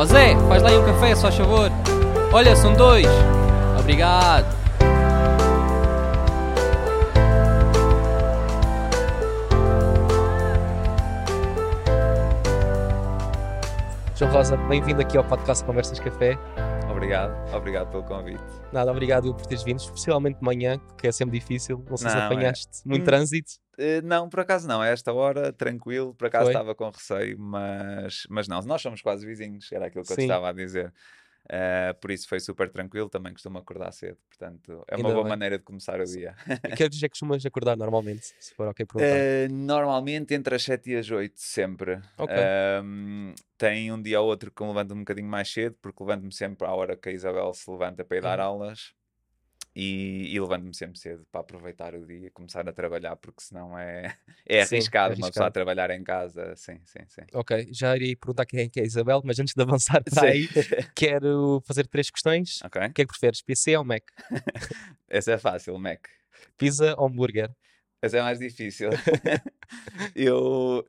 Ó Zé, faz lá aí um café, só favor. Olha, são dois. Obrigado. João Rosa, bem-vindo aqui ao podcast Conversas Café. Obrigado, obrigado pelo convite. Nada, obrigado por teres vindo, especialmente de manhã, que é sempre difícil. Não sei se Não, é- apanhaste muito Hum, trânsito. Eh, não, por acaso não, a esta hora, tranquilo, por acaso Foi? estava com receio, mas, mas não, nós somos quase vizinhos, era aquilo que eu te estava a dizer. Eh, por isso foi super tranquilo, também costumo acordar cedo, portanto é Ainda uma boa bem. maneira de começar o dia. A que horas é que costumas acordar normalmente, se for ok perguntar? Eh, normalmente entre as 7 e as 8, sempre. Ok. Ahm, tem um dia ou outro que eu levanto um bocadinho mais cedo, porque levanto-me sempre à hora que a Isabel se levanta para ir dar Uhum. aulas. E, e levanto-me sempre cedo para aproveitar o dia e começar a trabalhar, porque senão é, é Sim, é arriscado uma pessoa a arriscado. trabalhar em casa. Sim, sim, sim. Ok, já iria perguntar quem é que é a Isabel, mas antes de avançar para aí, quero fazer três questões. ok? O que é que preferes, PC ou Mac? Esse é fácil, Mac. Pizza ou hambúrguer? Esse é mais difícil. eu.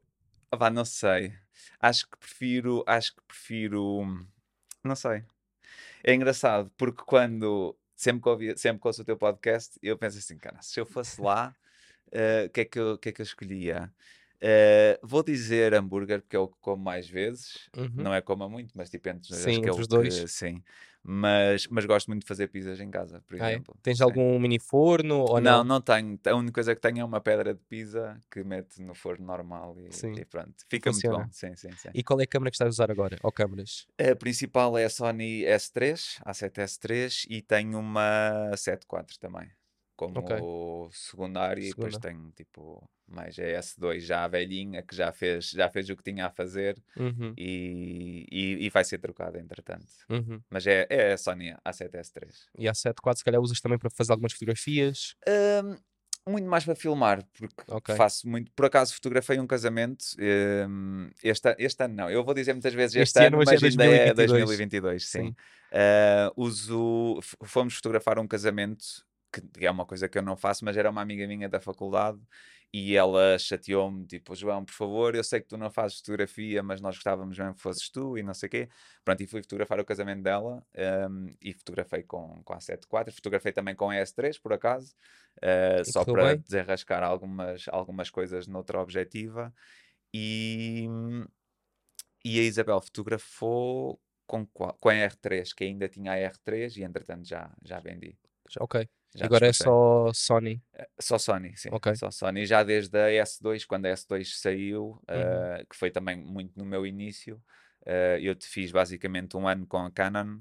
opá, não sei. Acho que prefiro. Acho que prefiro. Não sei. É engraçado, porque quando. Sempre que, ouvi, sempre que ouço o teu podcast, eu penso assim, cara, se eu fosse lá, eh, o que, é que, eu, que é que eu escolhia? Eh, vou dizer hambúrguer, porque é o que como mais vezes. Uhum. Não é como muito, mas tipo entre, acho Sim, que é o os dois. sim. Mas, mas gosto muito de fazer pizzas em casa, por Ah, é? exemplo. Tens Sim. algum mini forno ou Não, não? não tenho. A única coisa que tenho é uma pedra de pizza que mete no forno normal e, e pronto. Fica muito Funciona. bom. Sim, sim, sim. E qual é a câmera que estás a usar agora? Ou câmaras? A principal é a Sony S3, A7S3 e tenho uma 7.4 também. Como Ok. secundário e depois tenho tipo mais a S2 já velhinha que já fez, já fez o que tinha a fazer Uhum, e, e, e vai ser trocada entretanto. uhum. Mas é, é a Sony A7S3. E a 7.4 se calhar usas também para fazer algumas fotografias. Hum, muito mais para filmar, porque Ok. faço muito. Por acaso fotografei um casamento. hum, este, este ano não, eu vou dizer muitas vezes este, Este ano, ano, mas é mas é 2022. 2022, sim. Sim. Ah, uso, fomos fotografar um casamento, que é uma coisa que eu não faço, mas era uma amiga minha da faculdade. E ela chateou-me, tipo, João, por favor, eu sei que tu não fazes fotografia, mas nós gostávamos mesmo que fosses tu e não sei o quê. Pronto, e fui fotografar o casamento dela hum, e fotografei com, com a 7.4, fotografei também com a S3, por acaso, uh, só para bem? desenrascar algumas, algumas coisas noutra objetiva. E, e a Isabel fotografou com, com a R3, que ainda tinha a R3 e entretanto já, já vendi. Já- Ok. Já Agora é só Sony. Só Sony, sim. Ok. Só Sony. Já desde a S2, quando a S2 saiu, Uhum. eh, que foi também muito no meu início, eh, eu te fiz basicamente um ano com a Canon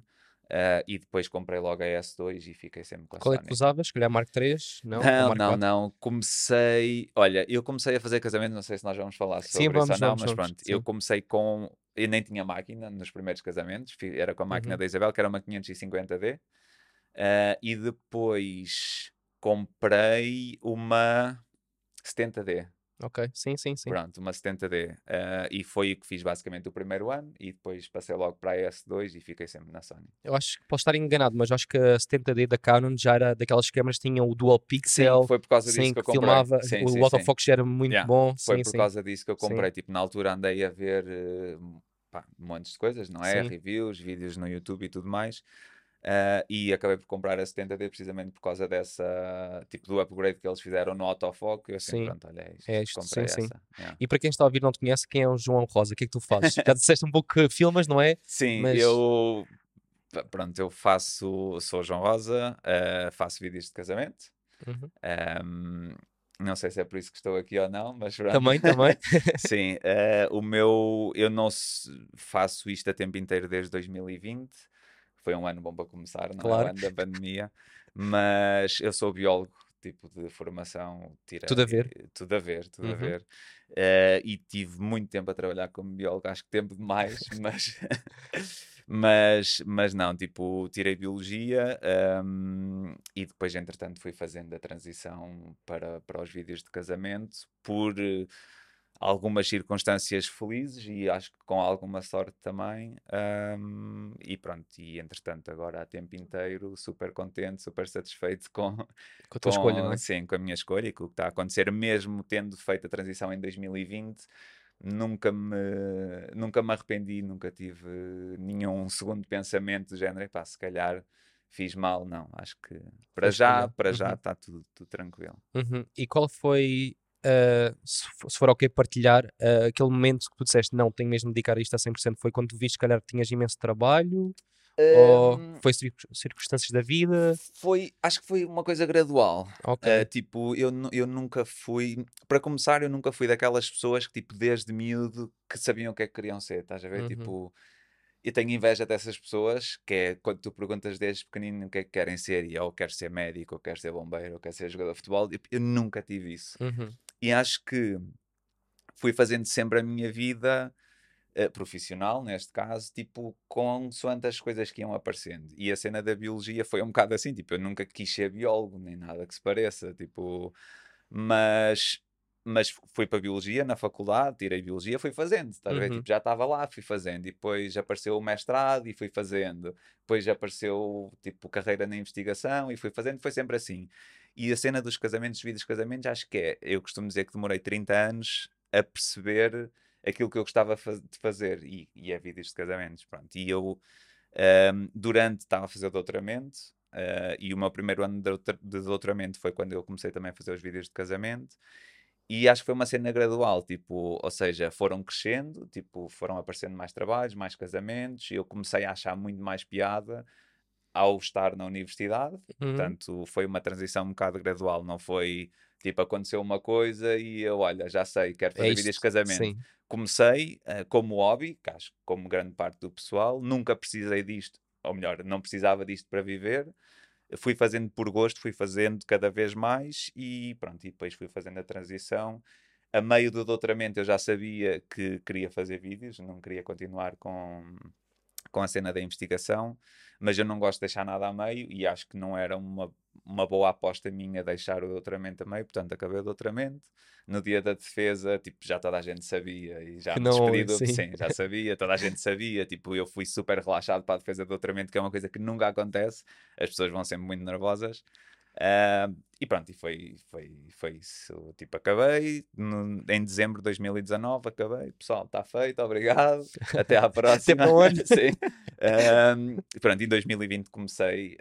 eh, e depois comprei logo a S2 e fiquei sempre com a Qual é Sony. que usavas? Se calhar Mark 3? Não? Não, não, 4? não. Comecei. Olha, eu comecei a fazer casamento, não sei se nós vamos falar sobre Sim, isso vamos, ou não, vamos, mas vamos, pronto. Eu sim. comecei com. Eu nem tinha máquina nos primeiros casamentos, era com a máquina Uhum. da Isabel, que era uma 550D. Eh, e depois comprei uma 70D. Ok, sim, sim, sim. Pronto, uma 70D. eh, e foi o que fiz basicamente o primeiro ano. E depois passei logo para a S2 e fiquei sempre na Sony. Eu acho que posso estar enganado, mas acho que a 70D da Canon já era daquelas câmaras que tinham o dual pixel. Sim, foi por causa disso sim, que eu comprei. filmava, Sim, o autofocus era muito Yeah, bom. Foi sim, por causa disso que eu comprei. Tipo, na altura andei a ver eh, pá, montes de coisas, não é? Reviews, vídeos no YouTube e tudo mais. Ah, e acabei por comprar a 70D precisamente por causa dessa, tipo, do upgrade que eles fizeram no autofoco. Eu assim, Sim. pronto, olha, é isto, É isto, comprei sim, sim. yeah. E para quem está a ouvir não te conhece, quem é o João Rosa? O que é que tu fazes? Já disseste um pouco que filmas, não é? Sim, Mas- eu, pronto, eu faço, sou João Rosa, ah, faço vídeos de casamento. Uhum. Ahm, não sei se é por isso que estou aqui ou não, mas pronto. Também, também. Sim, eh, o meu, eu não faço isto a tempo inteiro desde 2020. Foi um ano bom para começar, não é? Claro. O ano da pandemia. Mas eu sou biólogo, tipo de formação. Tirei, Tudo a ver. Tudo a ver, tudo a Uhum. ver. Eh, e tive muito tempo a trabalhar como biólogo, acho que tempo demais, mas, mas, mas não, tipo, tirei biologia ahm, e depois, entretanto, fui fazendo a transição para, para os vídeos de casamento por eh, algumas circunstâncias felizes e acho que com alguma sorte também. ahm, e pronto, e entretanto, agora há tempo inteiro, super contente, super satisfeito com, Com a tua escolha, não é? Sim, com a minha escolha e com o que está a acontecer, mesmo tendo feito a transição em 2020, nunca me, nunca me arrependi, nunca tive nenhum segundo pensamento do género, pá, se calhar fiz mal, não. Acho que para já, para já Uhum. está tudo, tudo tranquilo. Uhum. E qual foi, uh, se, fo- se for ok partilhar, uh, aquele momento que tu disseste, não, tenho mesmo de dedicar isto a 100%, foi quando tu viste, se calhar, que tinhas imenso trabalho? Ou foi cir- circunstâncias da vida? foi, acho que foi uma coisa gradual. Ok. Uh, tipo, eu, eu nunca fui, para começar, eu nunca fui daquelas pessoas que, tipo, desde miúdo, que sabiam o que é que queriam ser, estás a ver? Uhum. Tipo, eu tenho inveja dessas pessoas, que é quando tu perguntas desde pequenino o que é que querem ser, e ou quero ser médico, ou quero ser bombeiro, ou quero ser jogador de futebol, eu, eu nunca tive isso. Uhum. E acho que fui fazendo sempre a minha vida eh, profissional, neste caso, tipo, consoante as coisas que iam aparecendo. E a cena da biologia foi um bocado assim, tipo, eu nunca quis ser biólogo, nem nada que se pareça, tipo, mas, mas fui para biologia na faculdade, tirei biologia, fui fazendo, estás a? Uhum. Tipo, já estava lá, fui fazendo, e depois apareceu o mestrado e fui fazendo, depois apareceu, tipo, carreira na investigação e fui fazendo, foi sempre assim. E a cena dos casamentos, vídeos de casamentos, acho que é, eu costumo dizer que demorei 30 anos a perceber aquilo que eu gostava de fazer, e, e é vídeos de casamentos, pronto. E eu, ahm, durante, estava a fazer doutoramento, ah, e o meu primeiro ano de doutoramento foi quando eu comecei também a fazer os vídeos de casamento, e acho que foi uma cena gradual, tipo, ou seja, foram crescendo, tipo, foram aparecendo mais trabalhos, mais casamentos, e eu comecei a achar muito mais piada ao estar na universidade, Uhum. portanto, foi uma transição um bocado gradual, não foi tipo, aconteceu uma coisa e eu, olha, já sei, quero É fazer vídeos de casamento. sim. Comecei eh, como hobby, que acho que como grande parte do pessoal, nunca precisei disto, ou melhor, não precisava disto para viver. Fui fazendo por gosto, fui fazendo cada vez mais e pronto, e depois fui fazendo a transição. A meio do doutoramento eu já sabia que queria fazer vídeos, não queria continuar com, com a cena da investigação, mas eu não gosto de deixar nada a meio e acho que não era uma, uma boa aposta minha deixar o doutoramento a meio, portanto acabei o doutoramento. No dia da defesa, tipo, já toda a gente sabia e já não, despedi do... sim. Sim, já sabia, toda a gente sabia, tipo, eu fui super relaxado para a defesa do doutoramento, que é uma coisa que nunca acontece, as pessoas vão sempre muito nervosas. Ah, e pronto, e foi, foi, foi isso. Tipo, acabei no- em dezembro de 2019. Acabei, pessoal, está feito, obrigado. Até à próxima. para o ano. Sim. Ahm, pronto, em 2020 comecei.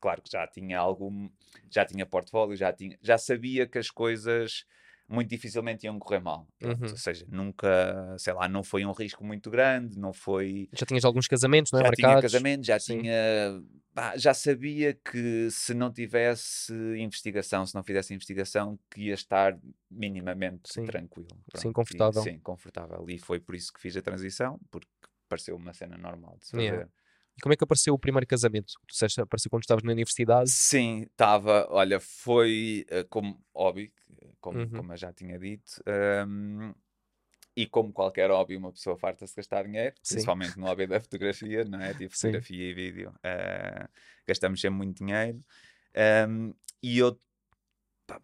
Claro que já tinha algum, já tinha portfólio, já, tinha, já sabia que as coisas muito dificilmente iam correr mal. Pronto, Uhum. Ou seja, nunca, sei lá, não foi um risco muito grande, não foi Já tinhas alguns casamentos, não é? já tinha Marcados. casamento, já Sim. tinha. pá, já sabia que se não tivesse investigação, se não fizesse investigação, que ia estar minimamente Sim. tranquilo. Sim, e- confortável. sim, confortável. E foi por isso que fiz a transição, porque pareceu uma cena normal de se fazer. Yeah. E como é que apareceu o primeiro casamento? Tu disseste, apareceu quando estavas na universidade. Sim, estava, olha, foi eh, como hobby, que- como, Uhum. como eu já tinha dito, ehm, e como qualquer hobby, uma pessoa farta-se gastar dinheiro, Sim. principalmente no hobby da fotografia, não é? Tipo, fotografia e vídeo, eh, gastamos sempre muito dinheiro, ehm, e eu,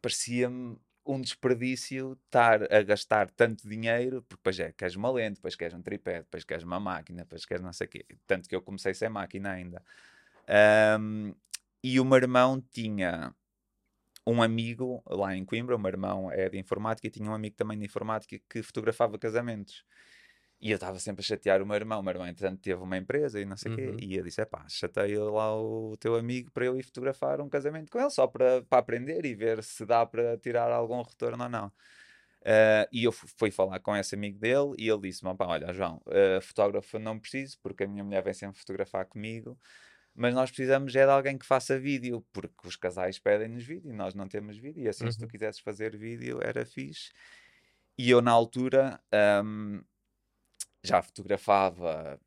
parecia-me um desperdício estar a gastar tanto dinheiro, porque depois é, queres uma lente, depois queres um tripé, depois queres uma máquina, depois queres não sei o quê, tanto que eu comecei sem máquina ainda. Ahm, e o meu irmão tinha um amigo lá em Coimbra, o meu irmão é de informática e tinha um amigo também de informática que fotografava casamentos. E eu estava sempre a chatear o meu irmão. O meu irmão, entretanto, teve uma empresa e não sei o Uhum. quê. E eu disse: pá, chateia lá o teu amigo para eu ir fotografar um casamento com ele, só para, para aprender e ver se dá para tirar algum retorno ou não. Ah, e eu fu- fui falar com esse amigo dele e ele disse-me: pá, olha, João, ah, fotógrafo não preciso, porque a minha mulher vem sempre fotografar comigo mas nós precisamos é de alguém que faça vídeo, porque os casais pedem-nos vídeo e nós não temos vídeo, e assim se tu Uhum. quisesses fazer vídeo era fixe. E eu na altura ahm, já fotografava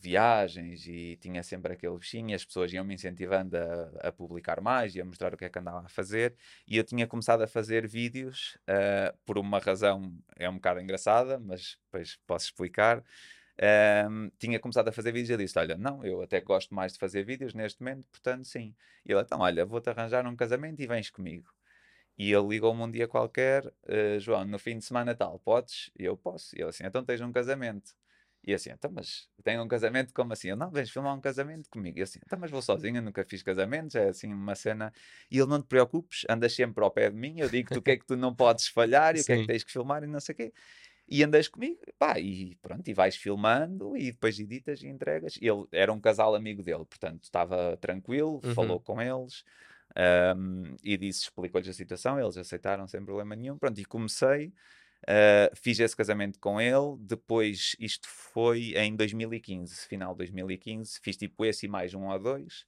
viagens e tinha sempre aquele bichinho, e as pessoas iam me incentivando a, a publicar mais e a mostrar o que é que andava a fazer, e eu tinha começado a fazer vídeos ah, por uma razão, é um bocado engraçada, mas depois posso explicar. Ahm, tinha começado a fazer vídeos e eu disse: Olha, não, eu até gosto mais de fazer vídeos neste momento, portanto, sim. E ele, então, olha, vou-te arranjar um casamento e vens comigo. E ele ligou-me um dia qualquer: "Eh, João, no fim de semana tal, podes? E eu posso. E ele assim: Então tens um casamento. E eu assim: Então, mas tenho um casamento como assim? Ele, não, vens filmar um casamento comigo. E eu assim: Então, mas vou sozinho, eu nunca fiz casamentos, é assim uma cena. E ele: Não te preocupes, andas sempre ao pé de mim, eu digo-te o que é que tu não podes falhar e o que é que Sim. tens que filmar e não sei o quê. E andas comigo, pá, e pronto, e vais filmando e depois editas e entregas. Ele era um casal amigo dele, portanto estava tranquilo, Uhum. falou com eles ahm, e disse, explicou-lhes a situação, eles aceitaram sem problema nenhum, pronto, e comecei. ah, fiz esse casamento com ele, depois isto foi em 2015, final de 2015, fiz tipo esse e mais um ou dois,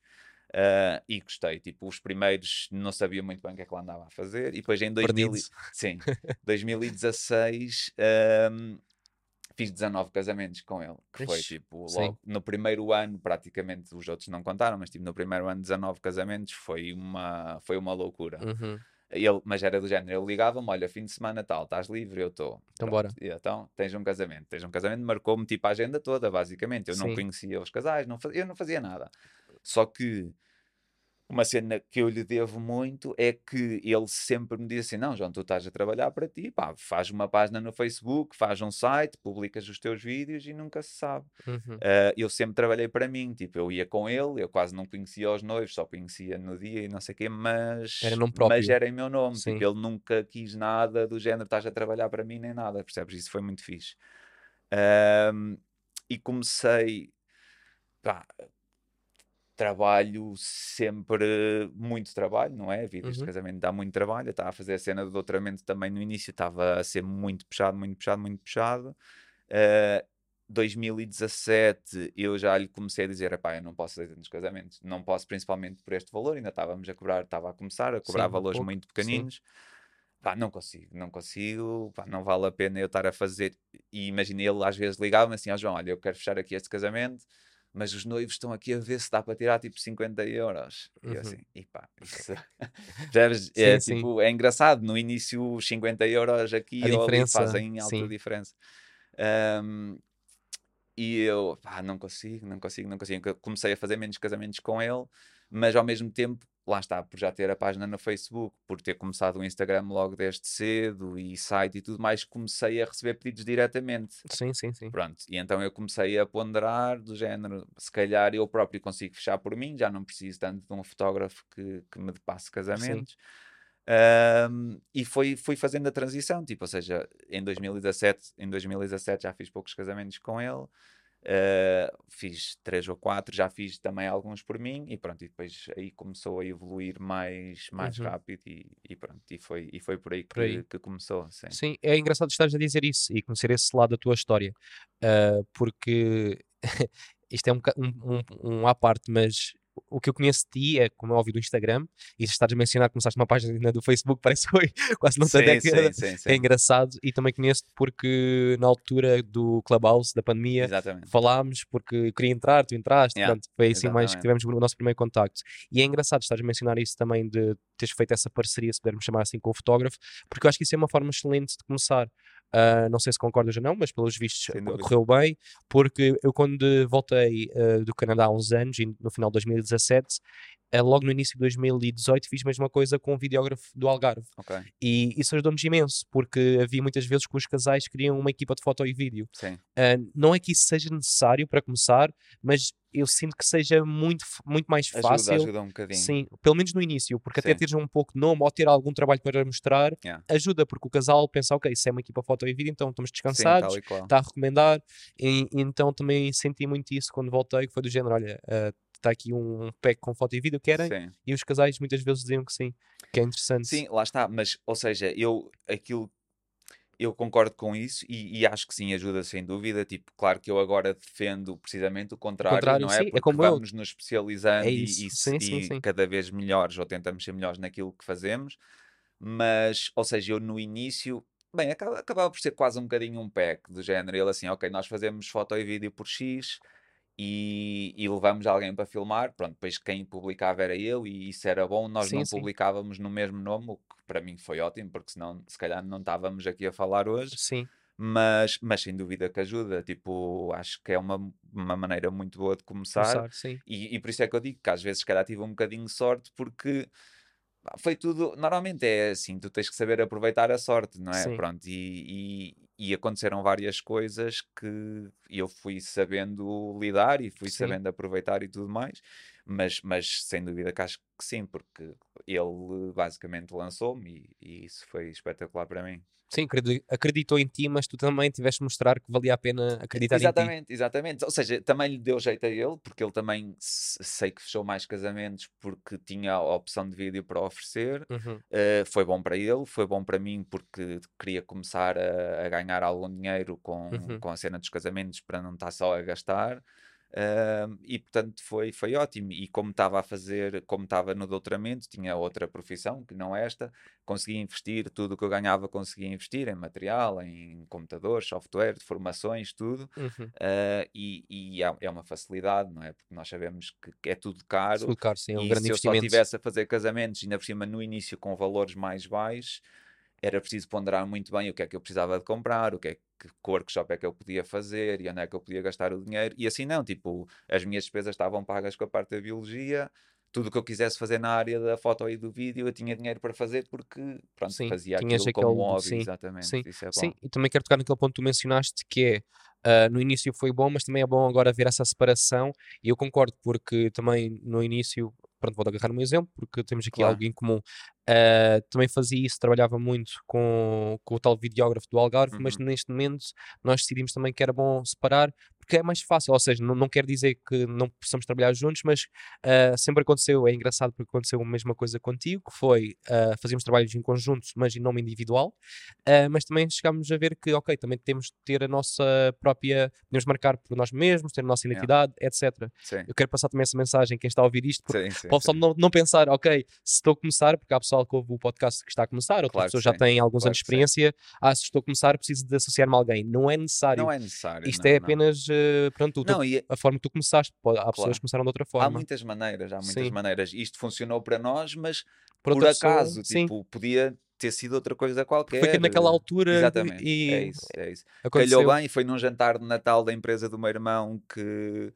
ah, e gostei, tipo, os primeiros não sabia muito bem o que é que lá andava a fazer, e depois em 2000, Perdido. sim, 2016 ahm, fiz 19 casamentos com ele, que foi tipo, logo no primeiro ano, praticamente os outros não contaram, mas tipo, no primeiro ano 19 casamentos foi uma, foi uma loucura. Uhum. Ele, mas era do género, ele ligava-me, olha, fim de semana tal, estás livre? Eu estou. Então bora. Então, tens um casamento. Tens um casamento, marcou-me tipo a agenda toda, basicamente. Eu não Sim. conhecia os casais, não fazia, eu não fazia nada. Só que uma cena que eu lhe devo muito é que ele sempre me diz assim: Não, João, tu estás a trabalhar para ti, pá, faz uma página no Facebook, faz um site, publicas os teus vídeos e nunca se sabe. Uhum. Uh, eu sempre trabalhei para mim, tipo, eu ia com ele, eu quase não conhecia os noivos, só conhecia no dia e não sei o quê, mas Era nome mas próprio. era em meu nome, Sim. tipo, ele nunca quis nada do género, estás a trabalhar para mim nem nada, percebes? Isso foi muito fixe. Um, e comecei, pá, trabalho sempre, muito trabalho, não é? Vídeos de Uhum. casamento dá muito trabalho, eu estava a fazer a cena do doutoramento também no início, estava a ser muito puxado, muito puxado, muito puxado. Uh, 2017 eu já lhe comecei a dizer, epá, eu não posso fazer tantos casamentos, não posso principalmente por este valor, ainda estávamos a cobrar, estava a começar a cobrar Sim, valores pouco, muito sim. pequeninos, pá, não consigo, não consigo, pá, não vale a pena eu estar a fazer, e imagina ele às vezes ligava-me assim, ó João, olha, eu quero fechar aqui este casamento, mas os noivos estão aqui a ver se dá para tirar tipo 50 euros. E eu Uhum. assim, e pá, isso... É, Sim, sim. tipo, é engraçado, no início os 50 euros aqui A ou ali fazem alta sim. diferença. Ahm, e eu, pá, não consigo, não consigo, não consigo. Comecei a fazer menos casamentos com ele, mas ao mesmo tempo, lá está, por já ter a página no Facebook, por ter começado o Instagram logo desde cedo e site e tudo mais, comecei a receber pedidos diretamente. Sim, sim, sim. Pronto, e então eu comecei a ponderar do género, se calhar eu próprio consigo fechar por mim, já não preciso tanto de um fotógrafo que, que me passe casamentos. Ahm, e foi, fui fazendo a transição, tipo, ou seja, em 2017, em 2017 já fiz poucos casamentos com ele, ah, fiz três ou quatro, já fiz também alguns por mim e pronto, e depois aí começou a evoluir mais, mais Uhum. rápido e, e pronto, e foi, e foi por aí que, Por aí. que começou, sim. Sim, é engraçado estares a dizer isso e conhecer esse lado da tua história, ah, porque isto é um, um, um, um à parte, mas o que eu conheço de ti é, como é óbvio, do Instagram, e se estás a mencionar que começaste uma página do Facebook, parece que foi quase não sei década, sim, sim, sim. é engraçado, e também conheço-te porque na altura do Clubhouse, da pandemia, Exatamente. falámos porque eu queria entrar, tu entraste, Yeah, pronto, foi assim mais que tivemos o nosso primeiro contacto. E é engraçado estás a mencionar isso também de teres feito essa parceria, se pudermos chamar assim, com o fotógrafo, porque eu acho que isso é uma forma excelente de começar. Ah, não sei se concordas ou não, mas pelos vistos correu bem, porque eu quando voltei ah, do Canadá há uns anos, no final de 2017, ah, logo no início de 2018 fiz a mesma coisa com um videógrafo do Algarve. Ok, E isso ajudou-nos imenso, porque havia muitas vezes que os casais queriam uma equipa de foto e vídeo. sim. Uh, não é que isso seja necessário para começar, mas eu sinto que seja muito, muito mais Ajuda, fácil. ajuda um bocadinho. Sim, pelo menos no início, porque até Sim. teres um pouco de nome ou ter algum trabalho para mostrar, Yeah. ajuda, porque o casal pensa, ok, se é uma equipa foto e vídeo, então estamos Sim, descansados, qual. está a recomendar, e, então também senti muito isso quando voltei, que foi do género, olha, está aqui um pack com foto e vídeo, querem? Sim. E os casais muitas vezes diziam que sim, que é interessante. Sim, lá está, mas, ou seja, eu aquilo eu concordo com isso e, e acho que sim, ajuda sem dúvida. Tipo, claro que eu agora defendo precisamente o contrário, contrário, não é? sim, é Porque como eu. vamos nos especializando É e, e, sim, sim, e cada vez melhores, ou tentamos ser melhores naquilo que fazemos. Mas, ou seja, eu no início, bem, acaba- acabava por ser quase um bocadinho um pack do género. Ele assim, ok, nós fazemos foto e vídeo por X. E, e levamos alguém para filmar, pronto, depois quem publicava era eu e isso era bom, nós Sim, não sim. publicávamos no mesmo nome, o que para mim foi ótimo, porque senão se calhar não estávamos aqui a falar hoje, Sim, mas, mas sem dúvida que ajuda, tipo, acho que é uma, uma maneira muito boa de começar, começar, sim. e, e por isso é que eu digo que às vezes se calhar tive um bocadinho de sorte, porque foi tudo, normalmente é assim, tu tens que saber aproveitar a sorte, não é? Sim. Pronto, e, e, e aconteceram várias coisas que eu fui sabendo lidar e fui Sim. sabendo aproveitar e tudo mais, mas, mas sem dúvida que acho que sim, porque ele basicamente lançou-me e, e isso foi espetacular para mim. Sim, acredi- acreditou em ti, mas tu também tiveste mostrar que valia a pena acreditar em ti. Exatamente, exatamente. Ou seja, também lhe deu jeito a ele, porque ele também se- sei que fechou mais casamentos porque tinha a opção de vídeo para oferecer. Uhum. Uh, foi bom para ele, foi bom para mim porque queria começar a, a ganhar algum dinheiro com, Uhum. com a cena dos casamentos para não estar só a gastar. Um, e portanto foi, foi ótimo. E como estava a fazer, como estava no doutoramento, tinha outra profissão que não esta, conseguia investir tudo o que eu ganhava, conseguia investir em material, em computadores, software, formações, tudo. Uhum. Uh, e e é, é uma facilidade, não é? Porque nós sabemos que, é tudo caro Tudo caro, sim, é um e grande se eu só estivesse a fazer casamentos, ainda por cima no início com valores mais baixos, era preciso ponderar muito bem o que é que eu precisava de comprar, o que é que que workshop é que eu podia fazer e onde é que eu podia gastar o dinheiro. E assim não, tipo, as minhas despesas estavam pagas com a parte da biologia, tudo o que eu quisesse fazer na área da foto e do vídeo, eu tinha dinheiro para fazer porque, pronto, Sim, fazia aquilo como aquele- hobby, sim, exatamente. sim, é. Sim, e também quero tocar naquele ponto que tu mencionaste, que é ah, no início foi bom, mas também é bom agora ver essa separação. E eu concordo, porque também no início, pronto, vou agarrar um exemplo, porque temos aqui Claro. algo em comum. Ah, também fazia isso, trabalhava muito com, com o tal videógrafo do Algarve, mas Uhum. neste momento nós decidimos também que era bom separar, porque é mais fácil. Ou seja, não, não quer dizer que não possamos trabalhar juntos, mas ah, sempre aconteceu, é engraçado porque aconteceu a mesma coisa contigo, que foi ah, fazíamos trabalhos em conjunto, mas em nome individual. Uh, mas também chegámos a ver que, ok, também temos de ter a nossa própria, podemos marcar por nós mesmos, ter a nossa Yeah. identidade, etc. Sim, Eu quero passar também essa mensagem quem está a ouvir isto, porque sim, sim, para o pessoal não, não pensar, ok, se estou a começar, porque há pessoal que ouve o podcast que está a começar, outras Claro pessoas já têm alguns claro anos de experiência, ah, se estou a começar, preciso de associar-me a alguém. Não é necessário. Não é necessário. Isto não, é apenas, uh, pronto, Não, e a forma que tu começaste. Há pessoas Claro. que começaram de outra há forma. muitas maneiras, há muitas Sim. maneiras. Isto funcionou para nós, mas Por por, outra pessoa, acaso, sim. tipo, podia ter sido outra coisa qualquer. Foi que naquela altura Exatamente, e é isso, é isso. aconteceu. Calhou bem, foi num jantar de Natal da empresa do meu irmão que,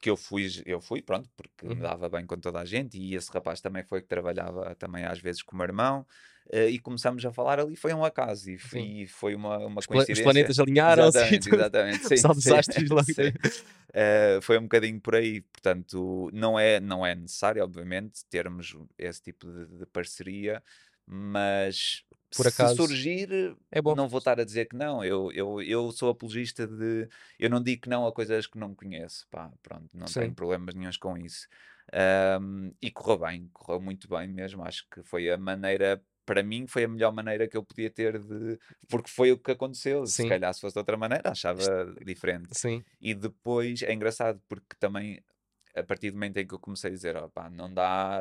que eu fui, eu fui, pronto, porque Uhum. me dava bem com toda a gente e esse rapaz também foi que trabalhava também às vezes com o meu irmão eh, e começamos a falar ali, foi um acaso e, f- Sim. e foi uma, uma Os, pla- os coincidência. planetas alinharam-se Exatamente, exatamente. Sim, Só desastres sim. Eh, foi um bocadinho por aí, portanto, não é, não é necessário, obviamente, termos esse tipo de, de parceria, mas Por se acaso, surgir, É bom. não vou estar a dizer que não. Eu, eu, eu sou apologista de. Eu não digo que não a coisas que não conheço. Pá, pronto, não Sim. tenho problemas nenhums com isso. Ahm, e correu bem, correu muito bem mesmo. Acho que foi a maneira. Para mim, foi a melhor maneira que eu podia ter de. Porque foi o que aconteceu. Sim. Se calhar, se fosse de outra maneira, achava diferente. Sim, E depois é engraçado porque também, a partir do momento em que eu comecei a dizer, opá, não dá,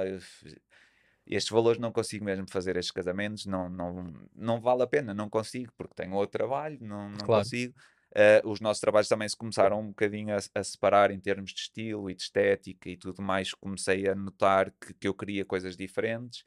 estes valores não consigo mesmo fazer estes casamentos, não, não, não vale a pena, não consigo, porque tenho outro trabalho, não, não Claro. consigo. Eh, os nossos trabalhos também se começaram um bocadinho a, a separar em termos de estilo e de estética e tudo mais. Comecei a notar que, que eu queria coisas diferentes.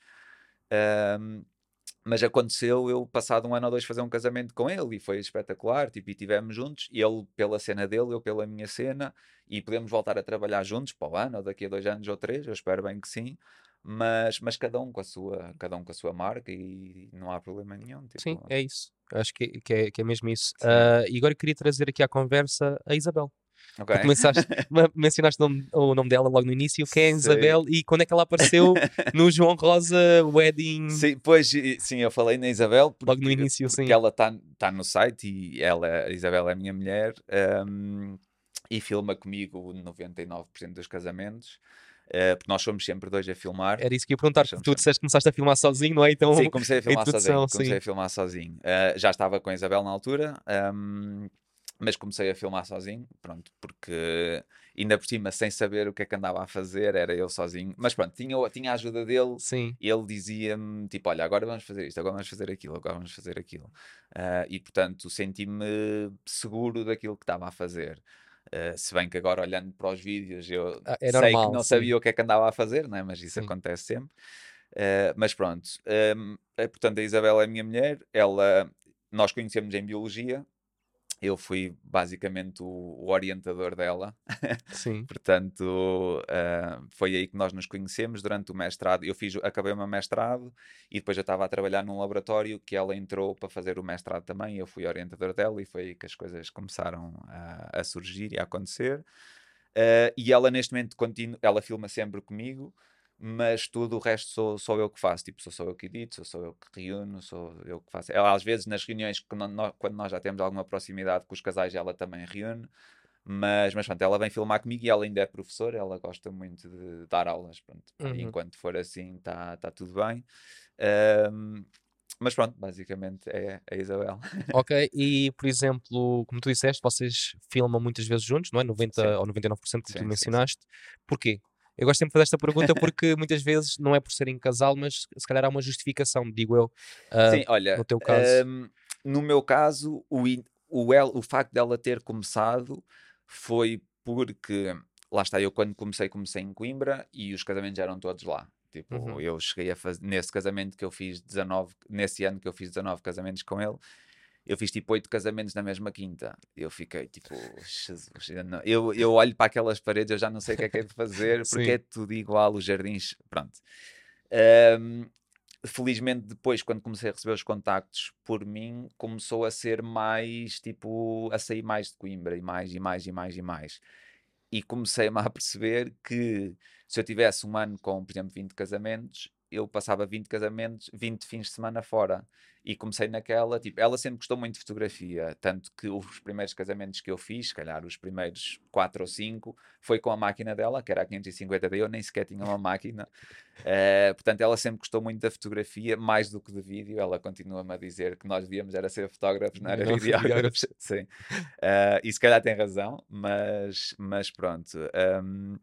Mas aconteceu eu, passado um ano ou dois, fazer um casamento com ele e foi espetacular. Tipo, e estivemos juntos, ele pela cena dele, eu pela minha cena, e podemos voltar a trabalhar juntos para o ano, ou daqui a dois anos ou três, eu espero bem que sim. Mas, mas cada um com a sua cada um com a sua marca e não há problema nenhum. Tipo, sim, é isso. Acho que, que, é, que é mesmo isso. Ah, e agora queria trazer aqui à conversa a Isabel. ok. Tu começaste, mencionaste o nome, o nome dela logo no início, quem é. Isabel e quando é que ela apareceu no João Rosa Wedding? Sim, pois, sim, eu falei na Isabel porque, Logo no início, sim. ela está tá no site e ela, a Isabel é a minha mulher hum, e filma comigo 99% dos casamentos, eh, porque nós somos sempre dois a filmar. Era isso que eu ia perguntar, tu disseste que começaste a filmar sozinho, não é? Então, Sim, comecei a filmar sozinho. Comecei sim. a filmar sozinho. Eh, já estava com a Isabel na altura, hum, mas comecei a filmar sozinho, pronto, porque ainda por cima, sem saber o que é que andava a fazer, era eu sozinho. Mas pronto, tinha, tinha a ajuda dele sim, ele dizia-me tipo: Olha, agora vamos fazer isto, agora vamos fazer aquilo, agora vamos fazer aquilo. Ah, e portanto, senti-me seguro daquilo que estava a fazer. Ah, se bem que agora, olhando para os vídeos, eu Ah, é sei normal, que não sim. sabia o que é que andava a fazer, né? mas isso Sim. acontece sempre. Ah, mas pronto, Ahm, eh, portanto, a Isabela é a minha mulher, ela, nós conhecemos em biologia. Eu fui basicamente o, o orientador dela. sim. Portanto, ah, foi aí que nós nos conhecemos durante o mestrado. Eu fiz, acabei o meu mestrado e depois eu estava a trabalhar num laboratório que ela entrou para fazer o mestrado também. Eu fui orientador dela e foi aí que as coisas começaram a, a surgir e a acontecer. Uh, e ela neste momento continua, ela filma sempre comigo, mas tudo o resto sou, sou eu que faço. Tipo, sou, sou eu que edito, sou, sou eu que reúno, sou eu que faço. Ela, às vezes, nas reuniões, que nós, quando nós já temos alguma proximidade com os casais, ela também reúne. Mas, mas pronto, ela vem filmar comigo e ela ainda é professora, ela gosta muito de dar aulas. Pronto, uhum. enquanto for assim, está tá tudo bem. Um, mas pronto, basicamente é, é a Isabel. Ok, e por exemplo, como tu disseste, vocês filmam muitas vezes juntos, não é? 90 sim. ou 99% que sim, tu mencionaste. Sim, Porquê? Eu gosto sempre de fazer esta pergunta porque muitas vezes não é por serem casal, mas se calhar há uma justificação, digo eu. Uh, sim, olha, no teu caso. Um, no meu caso, o, o, el, o facto dela ter começado foi porque, lá está, eu quando comecei, comecei em Coimbra e os casamentos eram todos lá. Tipo, uhum. eu cheguei a fazer, nesse casamento que eu fiz 19, nesse ano que eu fiz 19 casamentos com ele, eu fiz tipo oito casamentos na mesma quinta. Eu fiquei tipo, Jesus, eu, eu olho para aquelas paredes, eu já não sei o que é que é de fazer, porque é tudo igual, os jardins, pronto. Um, felizmente depois, quando comecei a receber os contactos por mim, começou a ser mais, tipo, a sair mais de Coimbra, e mais, e mais, e mais, e mais. E comecei-me a perceber que se eu tivesse um ano com, por exemplo, 20 casamentos, eu passava 20 casamentos, 20 fins de semana fora. E comecei naquela, tipo, ela sempre gostou muito de fotografia, tanto que os primeiros casamentos que eu fiz, se calhar os primeiros 4 ou 5, foi com a máquina dela, que era a 550D, eu nem sequer tinha uma máquina. Uh, portanto, ela sempre gostou muito da fotografia, mais do que de vídeo. Ela continua-me a dizer que nós devíamos era ser fotógrafos, não era videógrafos. Sim. Uh, e se calhar tem razão, mas, mas pronto. Um,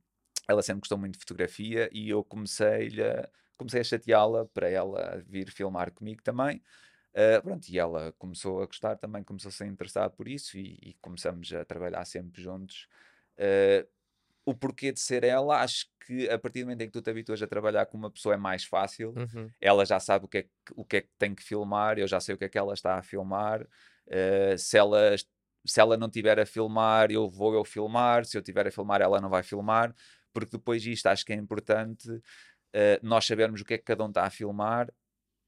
ela sempre gostou muito de fotografia e eu comecei a, comecei a chateá-la para ela vir filmar comigo também. Uh, pronto, e ela começou a gostar também, começou a ser interessada por isso e, e começamos a trabalhar sempre juntos. Uh, o porquê de ser ela, acho que a partir do momento em que tu te habituas a trabalhar com uma pessoa é mais fácil. Uhum. Ela já sabe o que, é que, o que é que tem que filmar, eu já sei o que é que ela está a filmar. Uh, se ela se ela não tiver a filmar, eu vou eu filmar. Se eu tiver a filmar, ela não vai filmar porque depois isto acho que é importante uh, nós sabermos o que é que cada um está a filmar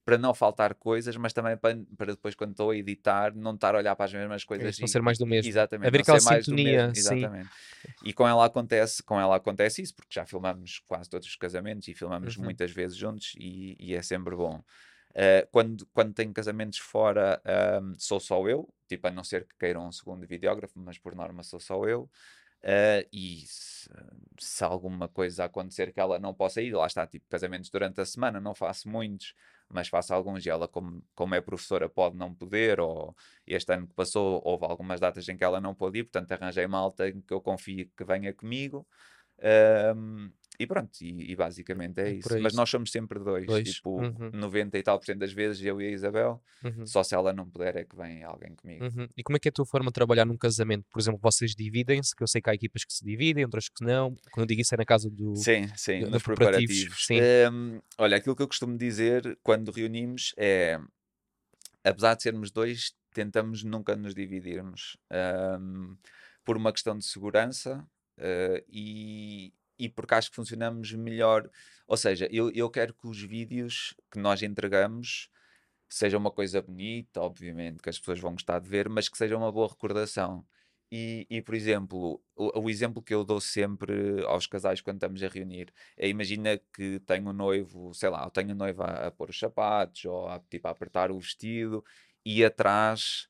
para não faltar coisas, mas também para, para depois, quando estou a editar, não estar a olhar para as mesmas coisas. É, não ser mais do mesmo. Exatamente. Haver aquela sintonia. Mesmo, exatamente. Sim. E com ela, acontece, com ela acontece isso, porque já filmamos quase todos os casamentos e filmamos uhum. muitas vezes juntos e, e é sempre bom. Uh, quando, quando tenho casamentos fora, um, sou só eu, tipo, a não ser que queiram um segundo videógrafo, mas por norma sou só eu. Uh, e se, se, alguma coisa acontecer que ela não possa ir, lá está, tipo, casamentos durante a semana, não faço muitos, mas faço alguns e ela, como, como é professora, pode não poder, ou este ano que passou, houve algumas datas em que ela não pôde ir, portanto arranjei malta que eu confio que venha comigo. E pronto, e, e basicamente é, é isso. Mas nós somos sempre dois, dois. tipo, uhum. 90 e tal por cento das vezes eu e a Isabel, uhum. só se ela não puder é que vem alguém comigo. Uhum. E como é que é a tua forma de trabalhar num casamento? Por exemplo, vocês dividem-se, que eu sei que há equipas que se dividem, outras que não. Quando eu digo isso é na casa do. Sim, sim, do, nos preparativos. preparativos. Sim. Um, olha, aquilo que eu costumo dizer quando reunimos é, apesar de sermos dois, tentamos nunca nos dividirmos. Um, por uma questão de segurança uh, e, e porque acho que funcionamos melhor. Ou seja, eu, eu quero que os vídeos que nós entregamos seja uma coisa bonita, obviamente, que as pessoas vão gostar de ver, mas que seja uma boa recordação. E, e por exemplo, o, o, exemplo que eu dou sempre aos casais quando estamos a reunir é: imagina que tenho um noivo, sei lá, eu tenho a noiva a, a pôr os sapatos ou a, tipo, a apertar o vestido e atrás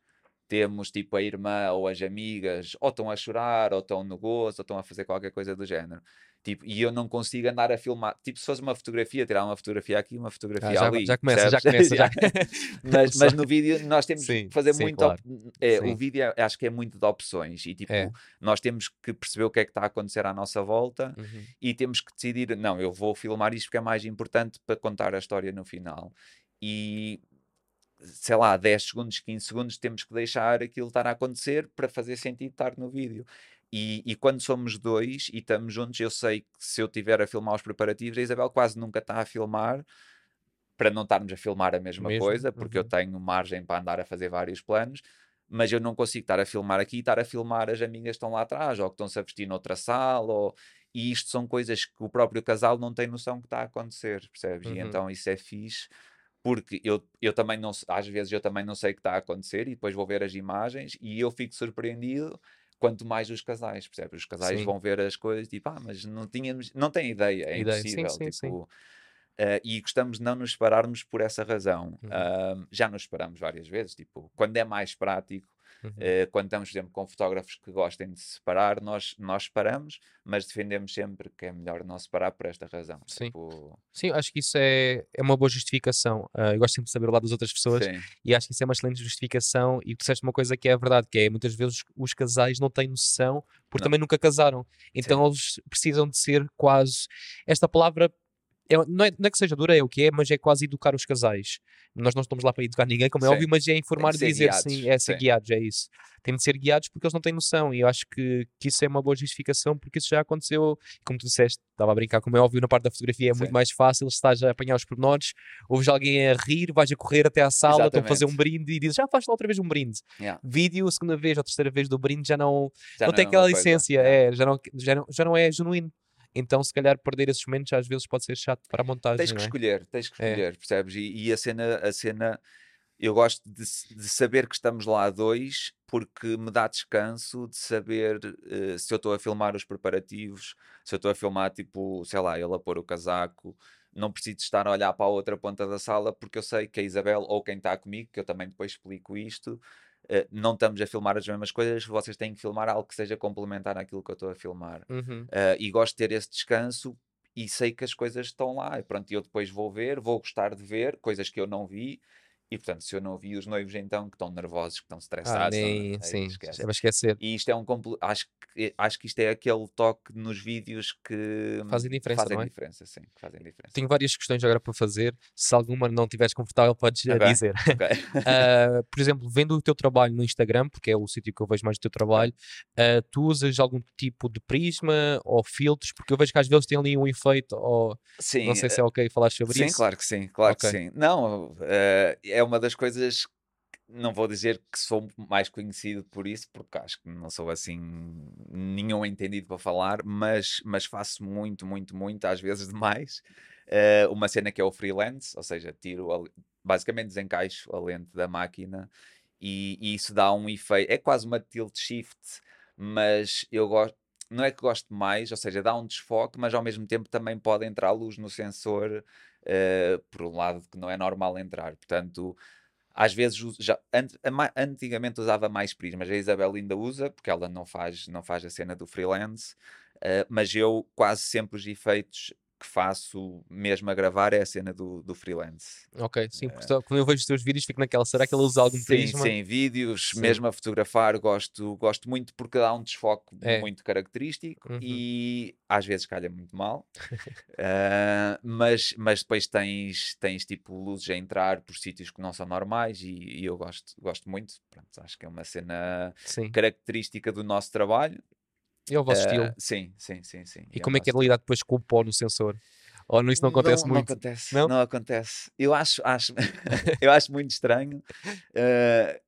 temos tipo a irmã ou as amigas ou estão a chorar ou estão no gozo ou estão a fazer qualquer coisa do género. Tipo, e eu não consigo andar a filmar. Tipo, se fosse uma fotografia, tirar uma fotografia aqui, uma fotografia ah, já, ali. Já começa, já começa. Já. mas, mas no vídeo nós temos sim, que fazer sim, muito. Claro. É, o vídeo é, acho que é muito de opções. E tipo, é. nós temos que perceber o que é que está a acontecer à nossa volta uhum. e temos que decidir: não, eu vou filmar isto porque é mais importante para contar a história no final. E sei lá, 10 segundos, 15 segundos, temos que deixar aquilo estar a acontecer para fazer sentido estar no vídeo. E, e, quando somos dois e estamos juntos, eu sei que se eu tiver a filmar os preparativos, a Isabel quase nunca está a filmar para não estarmos a filmar a mesma Mesmo? coisa, porque uhum. eu tenho margem para andar a fazer vários planos, mas eu não consigo estar a filmar aqui e estar a filmar as amigas que estão lá atrás, ou que estão-se a vestir noutra sala, ou... e isto são coisas que o próprio casal não tem noção que está a acontecer, percebes? Uhum. E então isso é fixe porque eu, eu também não às vezes eu também não sei o que está a acontecer e depois vou ver as imagens e eu fico surpreendido quanto mais os casais, percebes? Os casais Sim. vão ver as coisas tipo, ah, mas não tínhamos, não têm ideia, é Ideia, impossível. sim, sim. tipo, eh, e gostamos de não nos separarmos por essa razão. Uhum. Ah, já nos separamos várias vezes, tipo, quando é mais prático, Uhum. eh, quando estamos, por exemplo, com fotógrafos que gostem de se separar, nós, nós separamos, mas defendemos sempre que é melhor não separar por esta razão. Sim. Tipo, Sim, acho que isso é, é uma boa justificação. Ah, eu gosto sempre de saber o lado das outras pessoas sim, e acho que isso é uma excelente justificação. E tu disseste uma coisa que é a verdade, que é muitas vezes os casais não têm noção porque Não. também nunca casaram. Então eles precisam de ser quase. Esta palavra é- não, é, não é que seja dura, é o que é, mas é quase educar os casais. Nós não estamos lá para educar ninguém, como é Sim. óbvio, mas é informar e dizer sim, guiados, é ser sim. guiados, é isso. Tem de ser guiados porque eles não têm noção. E eu acho que, que isso é uma boa justificação, porque isso já aconteceu, como tu disseste, estava a brincar, como é óbvio, na parte da fotografia é muito Sim. mais fácil, se estás a apanhar os pormenores, ouves alguém a rir, vais a correr até à sala, estão a fazer um brinde e dizes, já faz lá outra vez um brinde. yeah, Vídeo, a segunda vez ou terceira vez do brinde já não, já não é tem a aquela yeah. é, já, não, já, não, já não é genuíno. Então, se calhar, perder esses momentos às vezes pode ser chato para a montagem. Tens que é? escolher, tens que É. escolher, percebes? E, e a cena, a cena, eu gosto de, de saber que estamos lá a dois, porque me dá descanso de saber eh, se eu estou a filmar os preparativos, se eu estou a filmar, tipo, sei lá, ele a pôr o casaco. Não preciso estar a olhar para a outra ponta da sala, porque eu sei que a Isabel ou quem está comigo, que eu também depois explico isto, eh, não estamos a filmar as mesmas coisas, vocês têm que filmar algo que seja complementar àquilo que eu estou a filmar. Uhum. Uh, e gosto de ter esse descanso e sei que as coisas estão lá. E pronto, eu depois vou ver, vou gostar de ver coisas que eu não vi. E portanto, se eu não vi os noivos então que estão nervosos, que estão Ah, estressados, estão- nem, aí sim, esquece. é para esquecer. E isto é um compl- acho que acho que isto é aquele toque nos vídeos que Fazem diferença, fazem é? diferença, sim, que fazem diferença. Tenho várias questões agora para fazer. Se alguma não estiveres confortável, podes eh, Ok. dizer. Ok. Ah, por exemplo, vendo o teu trabalho no Instagram, porque é o sítio que eu vejo mais do teu trabalho, ah, tu usas algum tipo de prisma ou filtros? Porque eu vejo que às vezes tem ali um efeito, ou Sim, não sei se é ok falar sobre Sim, isso. claro que sim, claro que Ok. sim. Não, eh, é uma das coisas não vou dizer que sou mais conhecido por isso, porque acho que não sou assim nenhum entendido para falar, mas, mas faço muito, muito, muito, às vezes demais. eh, uma cena que é o freelance, ou seja, tiro a- basicamente desencaixo a lente da máquina e, e isso dá um efeito, é quase uma tilt shift, mas eu gosto, não é que gosto mais, ou seja, dá um desfoque, mas ao mesmo tempo também pode entrar luz no sensor eh, por um lado que não é normal entrar. Portanto, às vezes já, ant- antigamente usava mais prismas, a Isabel ainda usa, porque ela não faz, não faz a cena do freelance, eh, mas eu quase sempre os efeitos que faço mesmo a gravar é a cena do, do freelance. Ok, sim, porque só- quando eu vejo os teus vídeos fico naquela, será que ele usa algum sim, prisma? Sim, vídeos, Sim. mesmo a fotografar, gosto, gosto muito porque dá um desfoque É. muito característico Uhum. e às vezes calha muito mal. Ah, mas, mas depois tens, tens tipo luzes a entrar por sítios que não são normais e, e eu gosto, gosto muito. Pronto, acho que é uma cena Sim, característica do nosso trabalho. É o vosso Ah, estilo. sim, sim, sim, sim. E o como é que é lidar depois com o pó no sensor? Ou não, isso não acontece não, muito? Não acontece, Não? não, acontece. Eu acho, acho, eu acho muito estranho. eh,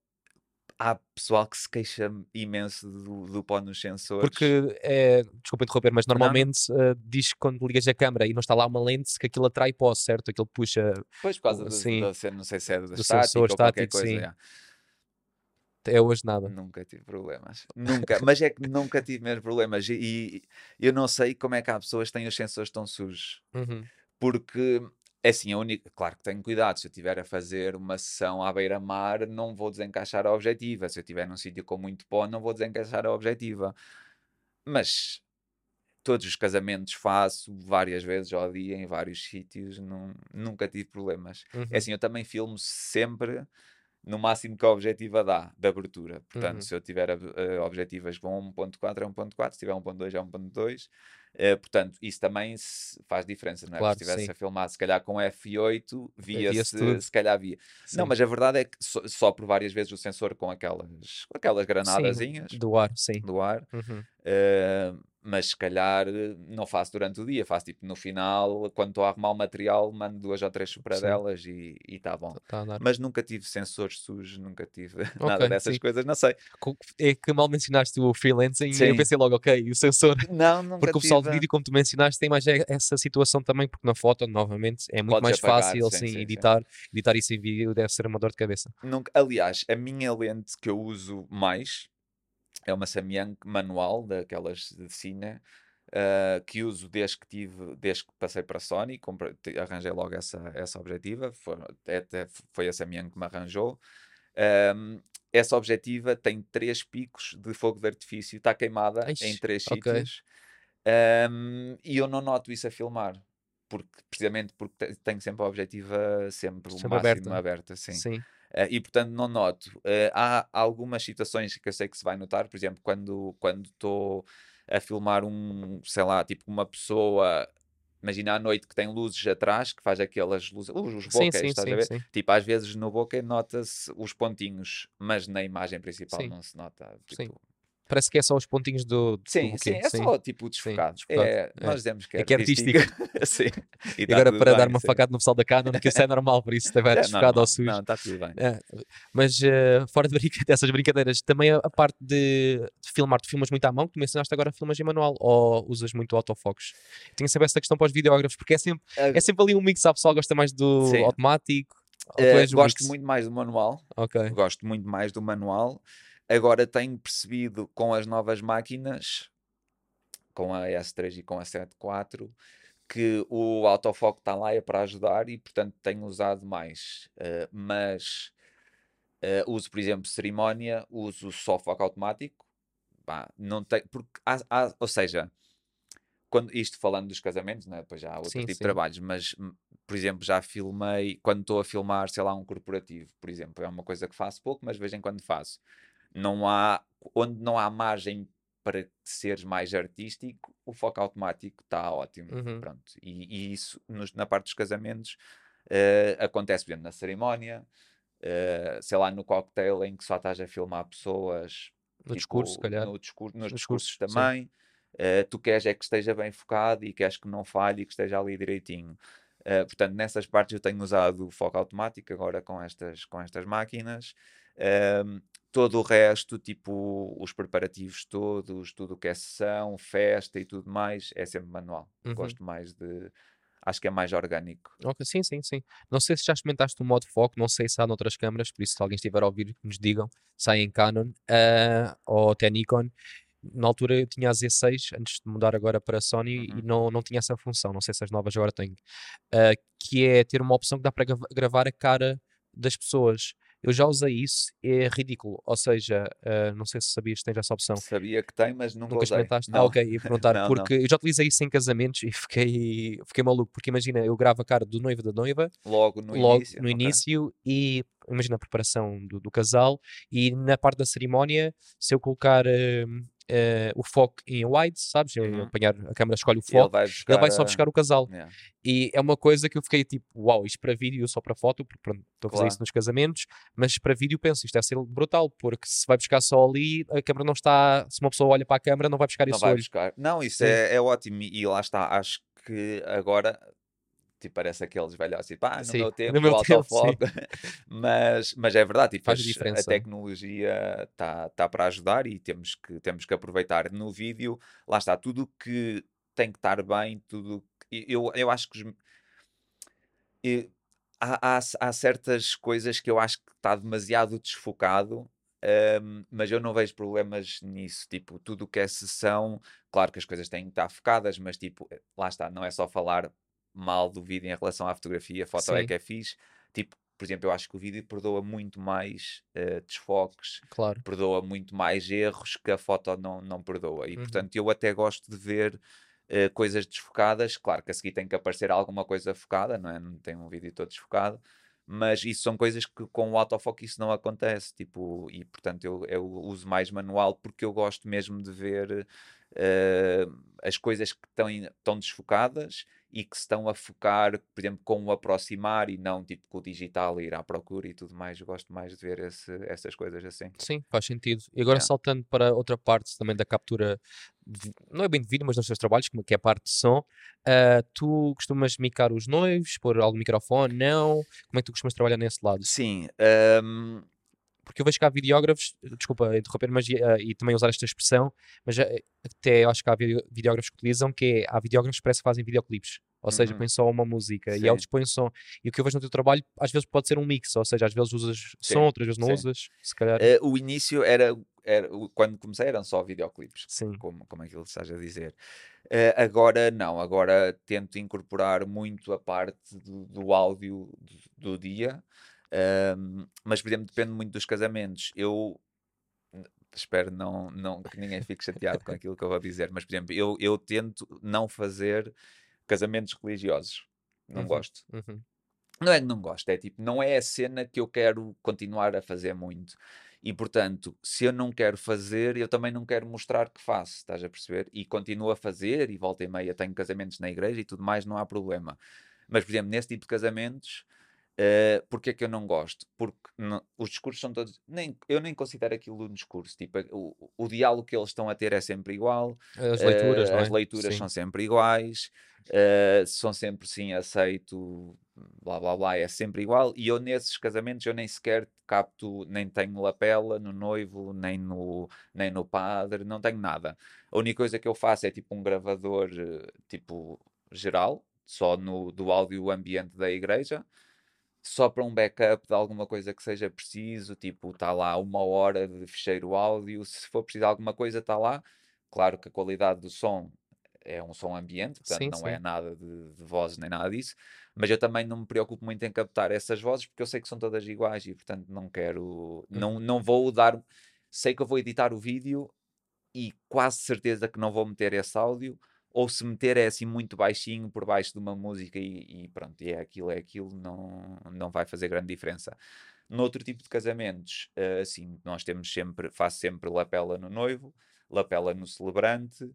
há pessoal que se queixa imenso do, do pó nos sensores. Porque, é, desculpa interromper, mas normalmente eh, diz que quando ligas a câmera e não está lá uma lente, que aquilo atrai pó, certo? Aquilo puxa, Depois, por causa o- da, sim, da cena, não sei se é do estática sensor estático, coisa. sim. yeah. É hoje nada. Nunca tive problemas. Nunca. Mas é que nunca tive mesmo problemas. E, e eu não sei como é que há pessoas que têm os sensores tão sujos. Uhum. Porque, é assim, a única... claro que tenho cuidado. Se eu estiver a fazer uma sessão à beira-mar, não vou desencaixar a objetiva. Se eu estiver num sítio com muito pó, não vou desencaixar a objetiva. Mas todos os casamentos faço várias vezes ao dia, em vários sítios, não, nunca tive problemas. Uhum. É assim, eu também filmo sempre no máximo que a objetiva dá, de abertura. Portanto, Uhum. se eu tiver eh, objetivas com 1.4 é 1.4, se tiver 1.2 é 1.2. Eh, portanto, isso também faz diferença, não é? Claro, se estivesse a filmar, se calhar com F8, Via-se tudo. se calhar via. Não, Sim. mas a verdade é que só, só por várias vezes o sensor com aquelas, com aquelas granadazinhas Sim, do ar, sim. do ar, Uhum. eh, mas se calhar eh, não faço durante o dia, faço tipo no final, quando estou a arrumar o material, mando duas ou três superadelas e está bom. Tá andar. Mas nunca tive sensores sujos, nunca tive nada Ok, dessas sim. coisas, não sei. É que mal mencionaste o freelancing e eu Sim. pensei logo, ok, o sensor. Não, nunca Porque o pessoal de tive. vídeo, como tu mencionaste, tem mais essa situação também, porque na foto, novamente, é muito mais Podes apagar, fácil sim, sim, sim, sim. editar. Editar isso em vídeo deve ser uma dor de cabeça. Nunca... Aliás, a minha lente que eu uso mais é uma Samyang manual, daquelas de cine, uh, que uso desde que tive, desde que passei para a Sony, comprei, arranjei logo essa, essa objetiva, foi, até foi a Samyang que me arranjou. Um, essa objetiva tem três picos de fogo de artifício, está queimada Eish, em três okay. sítios. Um, e eu não noto isso a filmar, porque, precisamente porque tenho sempre a objetiva sempre, sempre o máximo aberta. aberta sim. sim. Uh, e portanto não noto. Uh, há algumas situações que eu sei que se vai notar, por exemplo, quando estou a filmar um, sei lá, tipo uma pessoa imagina à noite que tem luzes atrás, que faz aquelas luzes, os bokeh, estás sim, a ver? Sim. Tipo, às vezes no bokeh nota-se os pontinhos, mas na imagem principal sim. não se nota. Tipo, Parece que é só os pontinhos do. do sim, sim, é sim. só tipo desfocado. Sim, desfocado. É, é, Nós dizemos que é, é que é artístico. sim. E, e agora para bem, dar uma facada no pessoal da Canon, que isso é normal, por isso estiver é desfocado ao sujo. Não, está tudo bem. É. Mas uh, fora de dessas brincadeiras, também a, a parte de, de, filmar, tu filmas muito à mão, que tu mencionaste agora filmas em manual, ou usas muito autofocos? Tenho sempre essa questão para os videógrafos, porque é sempre, uh, é sempre ali um mix, a pessoal gosta mais do automático. Uh, gosto mix? muito mais do manual. Ok. Gosto muito mais do manual. Agora tenho percebido com as novas máquinas, com a S3 e com a 7.4, que o autofoco está lá é para ajudar e, portanto, tenho usado mais. Uh, mas uh, uso, por exemplo, cerimónia, uso só foco automático. Bah, não tem, porque há, há, ou seja, quando, isto falando dos casamentos, né, depois já há outro sim, tipo sim. de trabalhos, mas hum, por exemplo, já filmei quando estou a filmar, sei lá, um corporativo, por exemplo, é uma coisa que faço pouco, mas vejo em quando faço não há onde não há margem para seres mais artístico, o foco automático está ótimo. Uhum. Pronto. E, e isso nos, na parte dos casamentos uh, acontece, exemplo, na cerimónia, uh, sei lá, no cocktail em que só estás a filmar pessoas. No tipo, discurso, se calhar. No discurso, nos no discursos também. Uh, tu queres é que esteja bem focado e queres que não falhe e que esteja ali direitinho. Uh, portanto, nessas partes eu tenho usado o foco automático agora com estas, com estas máquinas. Uh, todo o resto, tipo os preparativos todos, tudo o que é sessão, festa e tudo mais, é sempre manual. Uhum. Gosto mais de. Acho que é mais orgânico. Ok, sim, sim, sim. Não sei se já experimentaste o modo foco, não sei se há noutras câmaras, por isso se alguém estiver a ouvir, nos digam há em Canon uh, ou até Nikon. Na altura eu tinha a Z6, antes de mudar agora para a Sony, uhum. e não, não tinha essa função. Não sei se as novas agora têm. Uh, que é ter uma opção que dá para gravar a cara das pessoas. Eu já usei isso, é ridículo. Ou seja, uh, não sei se sabias que tens essa opção. Sabia que tem, mas nunca, nunca experimentaste. Ah, não. Ah, ok, ia perguntar, não, porque não. eu já utilizei isso em casamentos e fiquei, fiquei maluco, porque imagina, eu gravo a cara do noivo da noiva logo no logo início, no okay. início e imagina a preparação do, do, casal e na parte da cerimónia, se eu colocar uh, uh, o foco em wide, sabes? Uhum. apanhar a câmera escolhe o foco, ele vai, buscar, ele vai só buscar o casal. Yeah. E é uma coisa que eu fiquei tipo, uau, isto para vídeo só para foto, porque pronto, estou a fazer claro. isso nos casamentos, mas para vídeo penso, isto deve ser brutal, porque se vai buscar só ali, a câmera não está, se uma pessoa olha para a câmera, não vai buscar não isso vai olho. Buscar. Não, isso é, é ótimo e lá está, acho que agora tipo, parece aqueles velhos assim, pá, no sim, meu tempo, no meu autofoco. mas, mas é verdade, tipo, Faz a, diferença. a tecnologia está tá para ajudar e temos que, temos que aproveitar. No vídeo, lá está, tudo que tem que estar bem, tudo. Eu, eu acho que os, eu, há, há, há certas coisas que eu acho que está demasiado desfocado um, mas eu não vejo problemas nisso. Tipo, tudo o que é sessão, claro que as coisas têm que estar focadas, mas tipo, lá está, não é só falar mal do vídeo em relação à fotografia, a foto é Sim. é que é fixe. Tipo, por exemplo, eu acho que o vídeo perdoa muito mais uh, desfoques, claro. perdoa muito mais erros que a foto não, não perdoa. E uhum. portanto, eu até gosto de ver uh, coisas desfocadas. Claro que a seguir tem que aparecer alguma coisa focada, não é? Não tem um vídeo todo desfocado. Mas isso são coisas que com o autofoco isso não acontece. Tipo, e portanto, eu, eu uso mais manual porque eu gosto mesmo de ver uh, as coisas que estão, estão desfocadas e que se estão a focar, por exemplo, com o aproximar e não tipo com o digital ir à procura e tudo mais. Eu gosto mais de ver esse, essas coisas assim. Sim, faz sentido. E agora yeah. saltando para outra parte também da captura, não é bem de vídeo, mas nos seus trabalhos, que é a parte de som, uh, tu costumas micar os noivos, pôr algum microfone? Não? Como é que tu costumas trabalhar nesse lado? Sim. Um porque eu vejo que há videógrafos, desculpa interromper, mas uh, e também usar esta expressão, mas uh, até acho que há videógrafos que utilizam que é, há videógrafos que parece que fazem videoclipes, ou uhum. seja, põem só uma música Sim. e outros põem som. E o que eu vejo no teu trabalho, às vezes pode ser um mix, ou seja, às vezes usas Sim. som, outras vezes não Sim. usas, se calhar. Uh, o início era, era, quando comecei eram só videoclipes, Sim. como, como aquilo que estás a dizer. Eh, agora não, agora tento incorporar muito a parte do, do áudio do, do dia, Mas por exemplo, depende muito dos casamentos. Eu espero não, não, que ninguém fique chateado com aquilo que eu vou dizer, mas por exemplo, eu, eu tento não fazer casamentos religiosos. Não Uhum. gosto. Uhum. Não é que não gosto, é tipo, não é a cena que eu quero continuar a fazer muito. E portanto, se eu não quero fazer, eu também não quero mostrar que faço, estás a perceber? E continuo a fazer, e volta e meia tenho casamentos na igreja e tudo mais, não há problema. Mas, por exemplo, nesse tipo de casamentos, uh, porque é que eu não gosto? Porque não- os discursos são todos. Nem, eu nem considero aquilo um discurso. Tipo, o, o diálogo que eles estão a ter é sempre igual. As leituras, não é? As leituras Sim. são sempre iguais, eh, são sempre sim aceito, blá blá blá, é sempre igual. E eu nesses casamentos eu nem sequer capto, nem tenho lapela no noivo, nem no, nem no padre, não tenho nada. A única coisa que eu faço é tipo um gravador tipo geral, só no, do áudio ambiente da igreja. Só para um backup de alguma coisa que seja preciso, tipo, está lá uma hora de fecheiro áudio, se for preciso de alguma coisa, está lá. Claro que a qualidade do som é um som ambiente, portanto Sim, não é sim. nada de, de vozes nem nada disso, mas eu também não me preocupo muito em captar essas vozes porque eu sei que são todas iguais e portanto não quero, não, não vou dar, sei que eu vou editar o vídeo e quase certeza que não vou meter esse áudio, ou se meter é assim muito baixinho por baixo de uma música e, e pronto, e é aquilo, é aquilo, não, não vai fazer grande diferença. Noutro tipo de casamentos, eh, assim, nós temos sempre, faço sempre lapela no noivo, lapela no celebrante,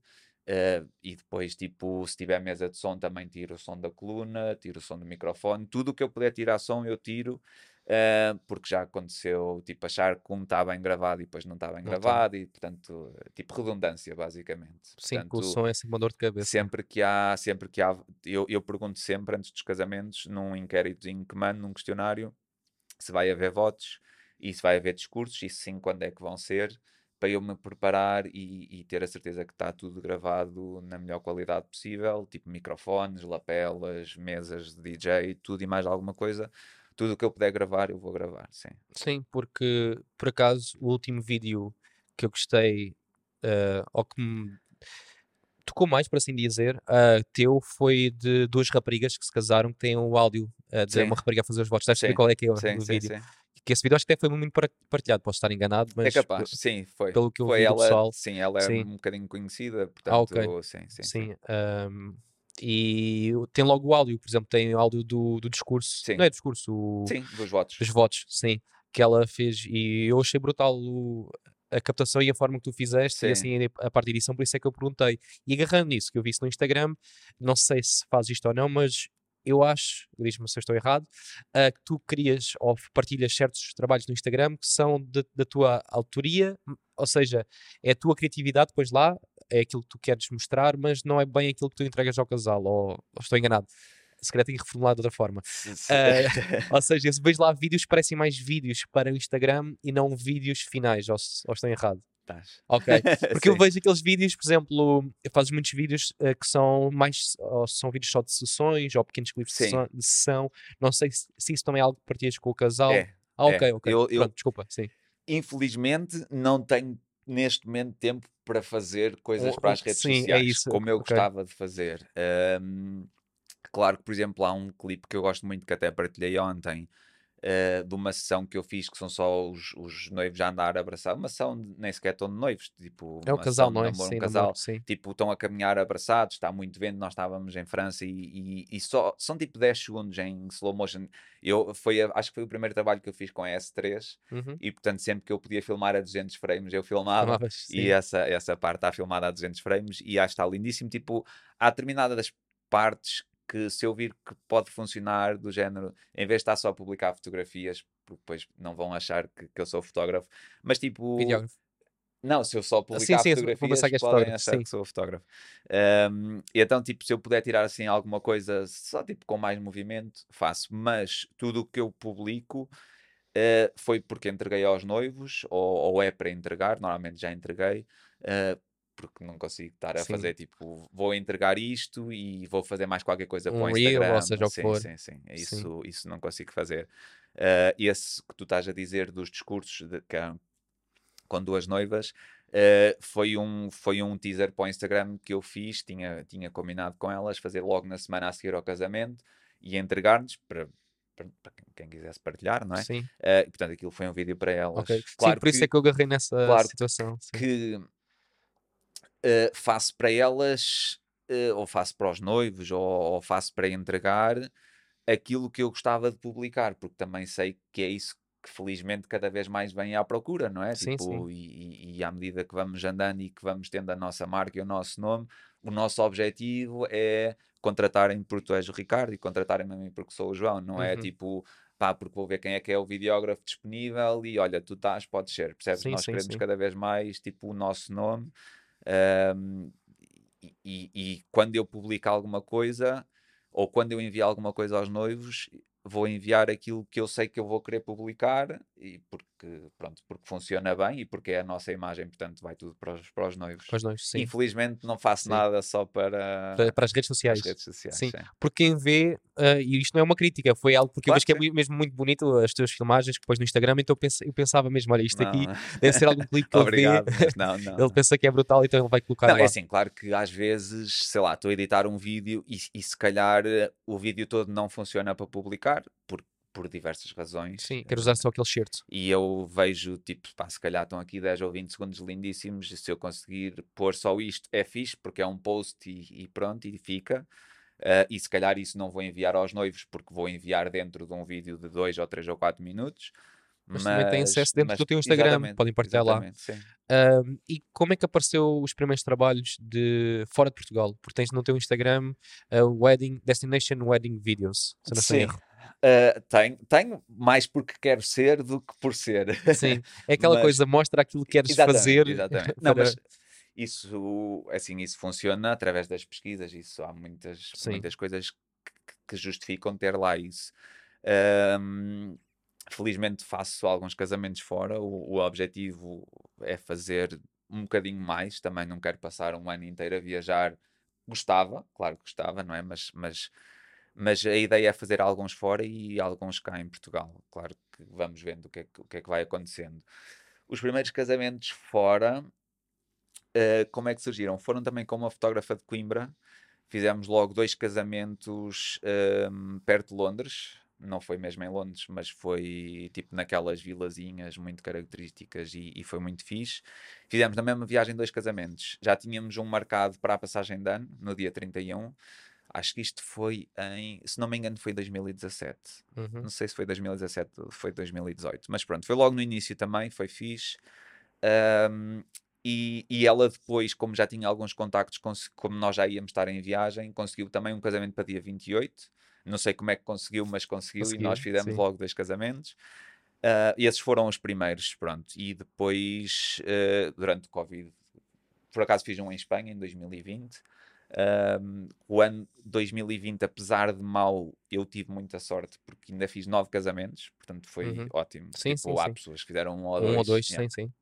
eh, e depois, tipo, se tiver mesa de som, também tiro o som da coluna, tiro o som do microfone, tudo o que eu puder tirar som, eu tiro, eh, porque já aconteceu, tipo, achar que um está bem gravado e depois não está bem Não tá. gravado, e portanto, tipo, redundância, basicamente. Sim, que o Portanto, som é sempre uma dor de cabeça. sempre que há, sempre que há, eu, eu pergunto sempre antes dos casamentos, num inquéritozinho que mando, num questionário, se vai haver votos e se vai haver discursos e sim, quando é que vão ser, para eu me preparar e, e ter a certeza que está tudo gravado na melhor qualidade possível, tipo microfones, lapelas, mesas de DJ, tudo e mais alguma coisa. Tudo o que eu puder gravar, eu vou gravar, sim. Sim, porque por acaso o último vídeo que eu gostei, eh, ou que me tocou mais, por assim dizer, ah, teu foi de duas raparigas que se casaram que têm o áudio eh, de Sim. uma rapariga a fazer os votos. Deves saber qual é que é o, Sim, sim, vídeo. sim. Que esse vídeo acho que até foi muito par- partilhado, posso estar enganado, É mas capaz, sim, foi. pelo que eu foi vi ela, pessoal, sim, ela é um bocadinho conhecida, portanto, Ah, ok. sim, sim, sim. Ahm, e tem logo o áudio, por exemplo, tem o áudio do, do discurso, Sim. não é discurso, o- Sim, dos votos. dos votos, sim, que ela fez, e eu achei brutal o- a captação e a forma que tu fizeste, e Sim. assim a parte de edição, por isso é que eu perguntei. E agarrando nisso, que eu vi isso no Instagram, não sei se faz isto ou não, mas eu acho, diz-me se eu estou errado, ah, que tu crias ou partilhas certos trabalhos no Instagram que são de- da tua autoria, ou seja, é a tua criatividade depois lá, é aquilo que tu queres mostrar, mas não é bem aquilo que tu entregas ao casal, ou, ou estou enganado. Se calhar tenho que reformular de outra forma. Ah, ou seja, se vejo lá vídeos, parecem mais vídeos para o Instagram e não vídeos finais, ou, ou estou errado. Estás. Ok. Porque eu vejo aqueles vídeos, por exemplo, eu faço muitos vídeos eh, que são mais, ou são vídeos só de sessões ou pequenos clipes de de sessão. Não sei se, se isso também é algo que partilhas com o casal. É, ah, ok, é. ok. Eu- eu- Pronto, desculpa, sim. infelizmente não tenho neste momento tempo para fazer coisas Um- para um- as redes sim, é sociais isso, como eu ok. gostava de fazer. Ahm, claro que, por exemplo, há um clipe que eu gosto muito que até partilhei ontem. Ah, de uma sessão que eu fiz que são só os, os noivos a andar abraçados, uma sessão de- nem sequer estão de noivos, tipo, É o casal, não é? namoro, sim, um namoro, casal, sim. tipo, estão a caminhar abraçados, está muito vento, nós estávamos em França e, e, e só são tipo 10 segundos em slow motion. Eu, foi, a- acho que foi o primeiro trabalho que eu fiz com a S3 Uhum. e portanto sempre que eu podia filmar a 200 frames eu filmava e essa, essa parte está filmada a 200 frames e acho que está lindíssimo, tipo, há determinadas partes que se eu vir que pode funcionar do género, em vez de estar só a publicar fotografias, porque depois não vão achar que, que eu sou fotógrafo, mas tipo, Videógrafo. não, se eu só sim, publicar sim, vou fotografias, podem fotógrafo, achar sim. que sou fotógrafo. Ahm, e então, tipo, se eu puder tirar assim alguma coisa só tipo com mais movimento, faço. Mas tudo o que eu publico eh, foi porque entreguei aos noivos, ou, ou é para entregar, normalmente já entreguei, eh, porque não consigo estar a Sim. fazer tipo, vou entregar isto e vou fazer mais qualquer coisa para Um o reel, ou Instagram. seja o que sim, for. sim, sim, Sim. Isso, isso não consigo fazer. Eh, esse que tu estás a dizer dos discursos de, que, há- com duas noivas. Uh, foi, um, foi um teaser para o Instagram que eu fiz, tinha, tinha combinado com elas fazer logo na semana a seguir ao casamento e entregar-nos para, para, para quem quisesse partilhar, não é? Sim. Uh, portanto, aquilo foi um vídeo para elas. Ok. Claro Sim, por isso que- é que eu agarrei nessa claro situação. sim. que eh, faço para elas, eh, ou faço para os noivos, ou, ou faço para entregar aquilo que eu gostava de publicar, porque também sei que é isso que felizmente cada vez mais vem à procura, não é? Sim, tipo, E, e- e à medida que vamos andando e que vamos tendo a nossa marca e o nosso nome, o nosso objetivo é contratarem porque tu és o Ricardo e contratarem-me a mim porque sou o João, não é Uhum. tipo pá, porque vou ver quem é que é o videógrafo disponível e olha, tu estás, pode ser, percebes? Sim, Nós sim, queremos sim. cada vez mais tipo o nosso nome e, e- e quando eu publico alguma coisa ou quando eu envio alguma coisa aos noivos vou enviar aquilo que eu sei que eu vou querer publicar e porque pronto porque funciona bem e porque é a nossa imagem portanto vai tudo para os, para os noivos Para os noivos, infelizmente não faço Sim. nada só para, Para, para as redes sociais. as redes sociais Sim. sim. Porque quem vê, ah, e isto não é uma crítica, foi algo porque eu Claro vejo que é que mui- mesmo muito bonito as tuas filmagens que pões no Instagram, então eu, pense- eu pensava mesmo, olha, isto aqui Não, deve ser algum clipe que ele obrigado vê, mas não, não, ele pensa que é brutal, então ele vai colocar Não, lá. é assim, claro que às vezes, sei lá, estou a editar um vídeo e, e se calhar eh, o vídeo todo não funciona para publicar por, por diversas razões. Sim, quero usar só aquele certo. E eu vejo, tipo, pá, se calhar estão aqui 10 ou 20 segundos lindíssimos. E se eu conseguir pôr só isto, é fixe, porque é um post e, e pronto, e fica. Ah, e se calhar isso não vou enviar aos noivos, porque vou enviar dentro de um vídeo de 2 ou 3 ou 4 minutos. Mas também têm acesso dentro mas- do teu Instagram, podem partilhar lá. e como é que apareceu os primeiros trabalhos de fora de Portugal? Porque tens no teu Instagram ah, Wedding, Destination Wedding Videos, se não Sim. erro. Uh, tenho, tenho mais porque quero ser do que por ser. Sim, é aquela Mas- coisa, mostra aquilo que queres Exatamente, fazer. Exatamente. Não, para- mas isso, assim, isso funciona através das pesquisas. Isso há muitas, Sim. muitas coisas que, que justificam ter lá isso. Ahm, felizmente faço alguns casamentos fora. O, o objetivo é fazer um bocadinho mais. Também não quero passar um ano inteiro a viajar. Gostava, claro que gostava, não é? Mas, mas, mas a ideia é fazer alguns fora e alguns cá em Portugal. Claro que vamos vendo o que é que, que, é que vai acontecendo. Os primeiros casamentos fora, eh, como é que surgiram? Foram também com uma fotógrafa de Coimbra. Fizemos logo dois casamentos ehm, perto de Londres. Não foi mesmo em Londres, mas foi tipo naquelas vilazinhas muito características e, e foi muito fixe. Fizemos na mesma viagem dois casamentos. Já tínhamos um marcado para a passagem de ano, no dia 31. Acho que isto foi em, se não me engano, foi 2017. Uhum. Não sei se foi 2017 ou foi 2018, mas pronto, foi logo no início também, foi fixe. Ahm, e, e ela depois, como já tinha alguns contactos, como nós já íamos estar em viagem, conseguiu também um casamento para dia 28. Não sei como é que conseguiu, mas conseguiu, e nós Conseguiu, fizemos sim. logo dois casamentos. E esses foram os primeiros, pronto. E depois, ah, durante o Covid, por acaso fiz um em Espanha em 2020. Um, o ano 2020, apesar de mau, eu tive muita sorte porque ainda fiz nove casamentos, portanto foi Uhum. ótimo. Sim, tipo, sim, há sim. pessoas que fizeram um ou Um dois. ou dois, yeah. sim, sim.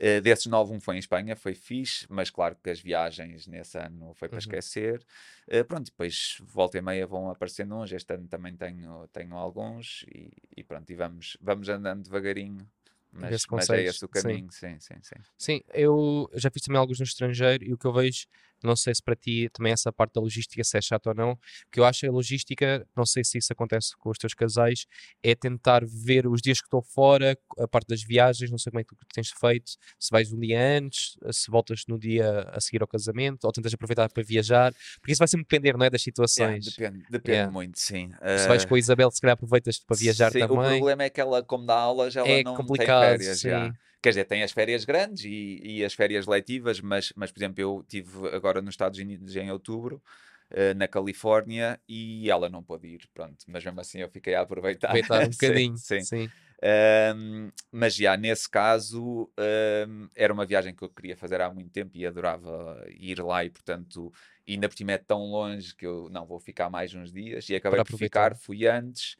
Uh, desses nove, um foi em Espanha, foi fixe, mas claro que as viagens nesse ano foi para Uhum. esquecer. Uh, pronto, depois volta e meia vão aparecendo uns. Este ano também tenho, tenho alguns e, e pronto, e vamos, vamos andando devagarinho. Mas, mas é esse o sim. caminho, sim, sim, sim. Sim, eu já fiz também alguns no estrangeiro e o que eu vejo, não sei se para ti também essa parte da logística se é chato ou não, o que eu acho é a logística, não sei se isso acontece com os teus casais, é tentar ver os dias que estou fora, a parte das viagens, não sei como é que tu tens feito, se vais um dia antes, se voltas no dia a seguir ao casamento, ou tentas aproveitar para viajar, porque isso vai sempre depender, não é, das Yeah, situações. depende depende Yeah. muito, sim. Se vais com a Isabel, se calhar aproveitas para viajar Sim, O também. problema é que ela, como dá aulas, ela É não complicado, tem férias. sim. Quer dizer, tem as férias grandes e, e as férias letivas, mas, mas, por exemplo, eu estive agora nos Estados Unidos em outubro, eh, na Califórnia, e ela não pôde ir, pronto. Mas mesmo assim eu fiquei a aproveitar. Aproveitar um Sim, bocadinho. sim. sim. Ahm, mas já nesse caso ahm, era uma viagem que eu queria fazer há muito tempo e adorava ir lá e portanto ainda por cima é tão longe que eu não vou ficar mais uns dias e acabei por ficar, fui antes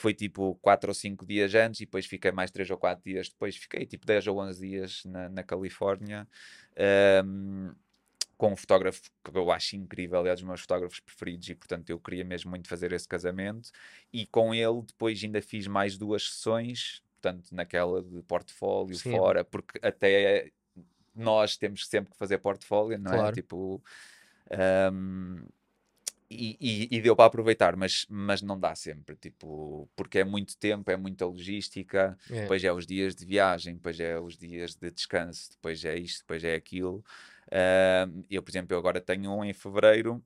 foi tipo 4 ou 5 dias antes e depois fiquei mais 3 ou 4 dias depois fiquei tipo 10 ou 11 dias na, na Califórnia ahm, com um fotógrafo que eu acho incrível, é um dos meus fotógrafos preferidos e portanto eu queria mesmo muito fazer esse casamento e com ele depois ainda fiz mais duas sessões tanto naquela de portfólio Sim. fora, porque até nós temos sempre que fazer portfólio, não é? Claro. Tipo, ahm, e, e- e deu para aproveitar, mas, mas não dá sempre, tipo, porque é muito tempo, é muita logística, É. depois é os dias de viagem, depois é os dias de descanso, depois é isto, depois é aquilo. Ahm, eu, por exemplo, eu agora tenho um em fevereiro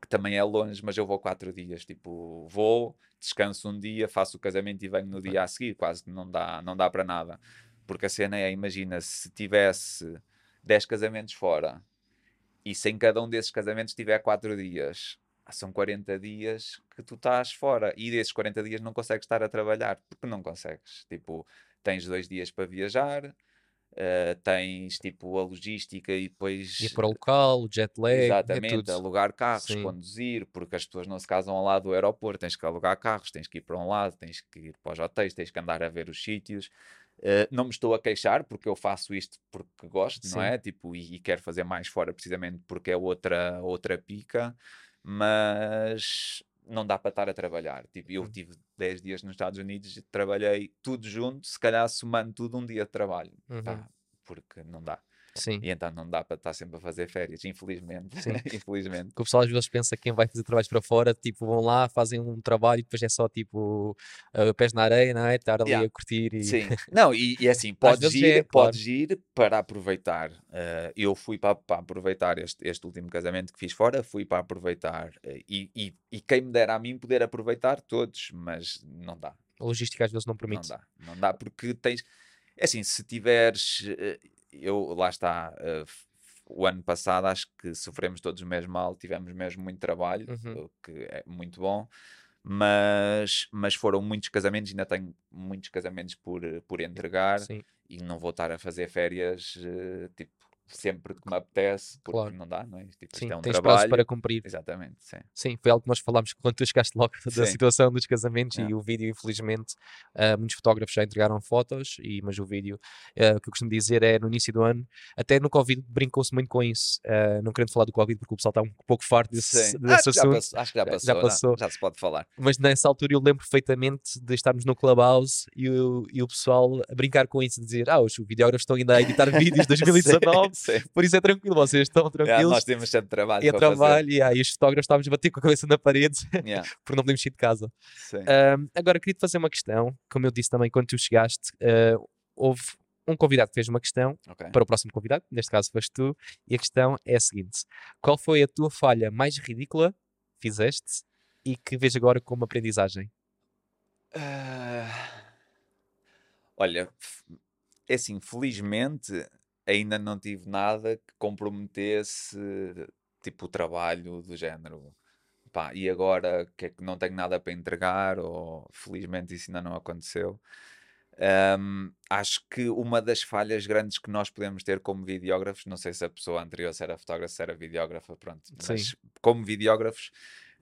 que também é longe, mas eu vou quatro dias. Tipo, vou, descanso um dia, faço o casamento e venho no dia a seguir. Quase que não dá, não dá para nada. Porque a cena é, imagina, se tivesse 10 casamentos fora e se em cada um desses casamentos tiver quatro dias, ah, são 40 dias que tu estás fora. E desses 40 dias não consegues estar a trabalhar. Porque não consegues. Tipo, tens dois dias para viajar, eh, tens tipo a logística e depois Ir para o local, o jet lag, é Exatamente, tudo. alugar carros, Sim. conduzir, porque as pessoas não se casam ao lado do aeroporto, tens que alugar carros, tens que ir para um lado, tens que ir para os hotéis, tens que andar a ver os sítios. Eh, não me estou a queixar porque eu faço isto porque gosto, Sim. não é? Tipo, e, e quero fazer mais fora precisamente porque é outra, outra pica, mas não dá para estar a trabalhar. Tipo, eu Hum. tive 10 dias nos Estados Unidos e trabalhei tudo junto, se calhar somando tudo um dia de trabalho. Uhum. Pá, porque não dá. Sim. E então não dá para estar sempre a fazer férias, infelizmente. Sim. infelizmente. Que o pessoal às vezes pensa que quem vai fazer trabalhos para fora, tipo, vão lá, fazem um trabalho e depois é só tipo uh, pés na areia, não é? Estar ali Yeah. a curtir e. Sim. Não, e, e assim, podes vezes ir, é, claro. podes ir para aproveitar. Eh, eu fui para, para aproveitar este, este último casamento que fiz fora, fui para aproveitar. eh, e, e, e quem me dera a mim poder aproveitar todos, mas não dá. A logística às vezes não Não permite. dá. Não dá porque tens. É assim, se tiveres. eh, Eu, lá está. f- o ano passado acho que sofremos todos mesmo mal, tivemos mesmo muito trabalho, Uhum. o que é muito bom. Mas, mas foram muitos casamentos, ainda tenho muitos casamentos por, por entregar Sim, e não vou estar a fazer férias eh, tipo, sempre que me apetece, porque Claro. não dá, não é? Tipo, sim. isto é um Tens prazos trabalho. para cumprir. Exatamente, sim. Sim, foi algo que nós falámos quando tu chegaste logo da Sim. situação dos casamentos e Yeah. o vídeo, infelizmente, ah, muitos fotógrafos já entregaram fotos, e, mas o vídeo, ah, o que eu costumo dizer é no início do ano, até no Covid brincou-se muito com isso, ah, não querendo falar do Covid porque o pessoal está um pouco farto desse, Sim. desse Acho, que já assunto, passou, acho que já Já- passou, já não? passou. já se pode falar. mas nessa altura eu lembro perfeitamente de estarmos no Clubhouse e o, e o pessoal a brincar com isso, dizer, ah, os videógrafos estão ainda a editar vídeos de 2019, Sim, sim. por isso é tranquilo, vocês estão Yeah, tranquilos. nós temos sempre trabalho e fazer. trabalho, e, ah, e os fotógrafos estávamos a bater com a cabeça na parede Yeah, porque não podemos sair de casa. agora, queria te fazer uma questão. Como eu disse também quando tu chegaste, ah, houve um convidado que fez uma questão Ok. para o próximo convidado, neste caso foste tu, e a questão é a seguinte: Qual foi a tua falha mais ridícula que fizeste e que vês agora como aprendizagem? Ah, olha, é assim, felizmente ainda não tive nada que comprometesse tipo o trabalho do género. Pá, e agora que é que não tenho nada para entregar, ou felizmente isso ainda não aconteceu. Ahm, acho que uma das falhas grandes que nós podemos ter como videógrafos, não sei se a pessoa anterior se era fotógrafa, se era videógrafa, pronto, mas Sim. como videógrafos,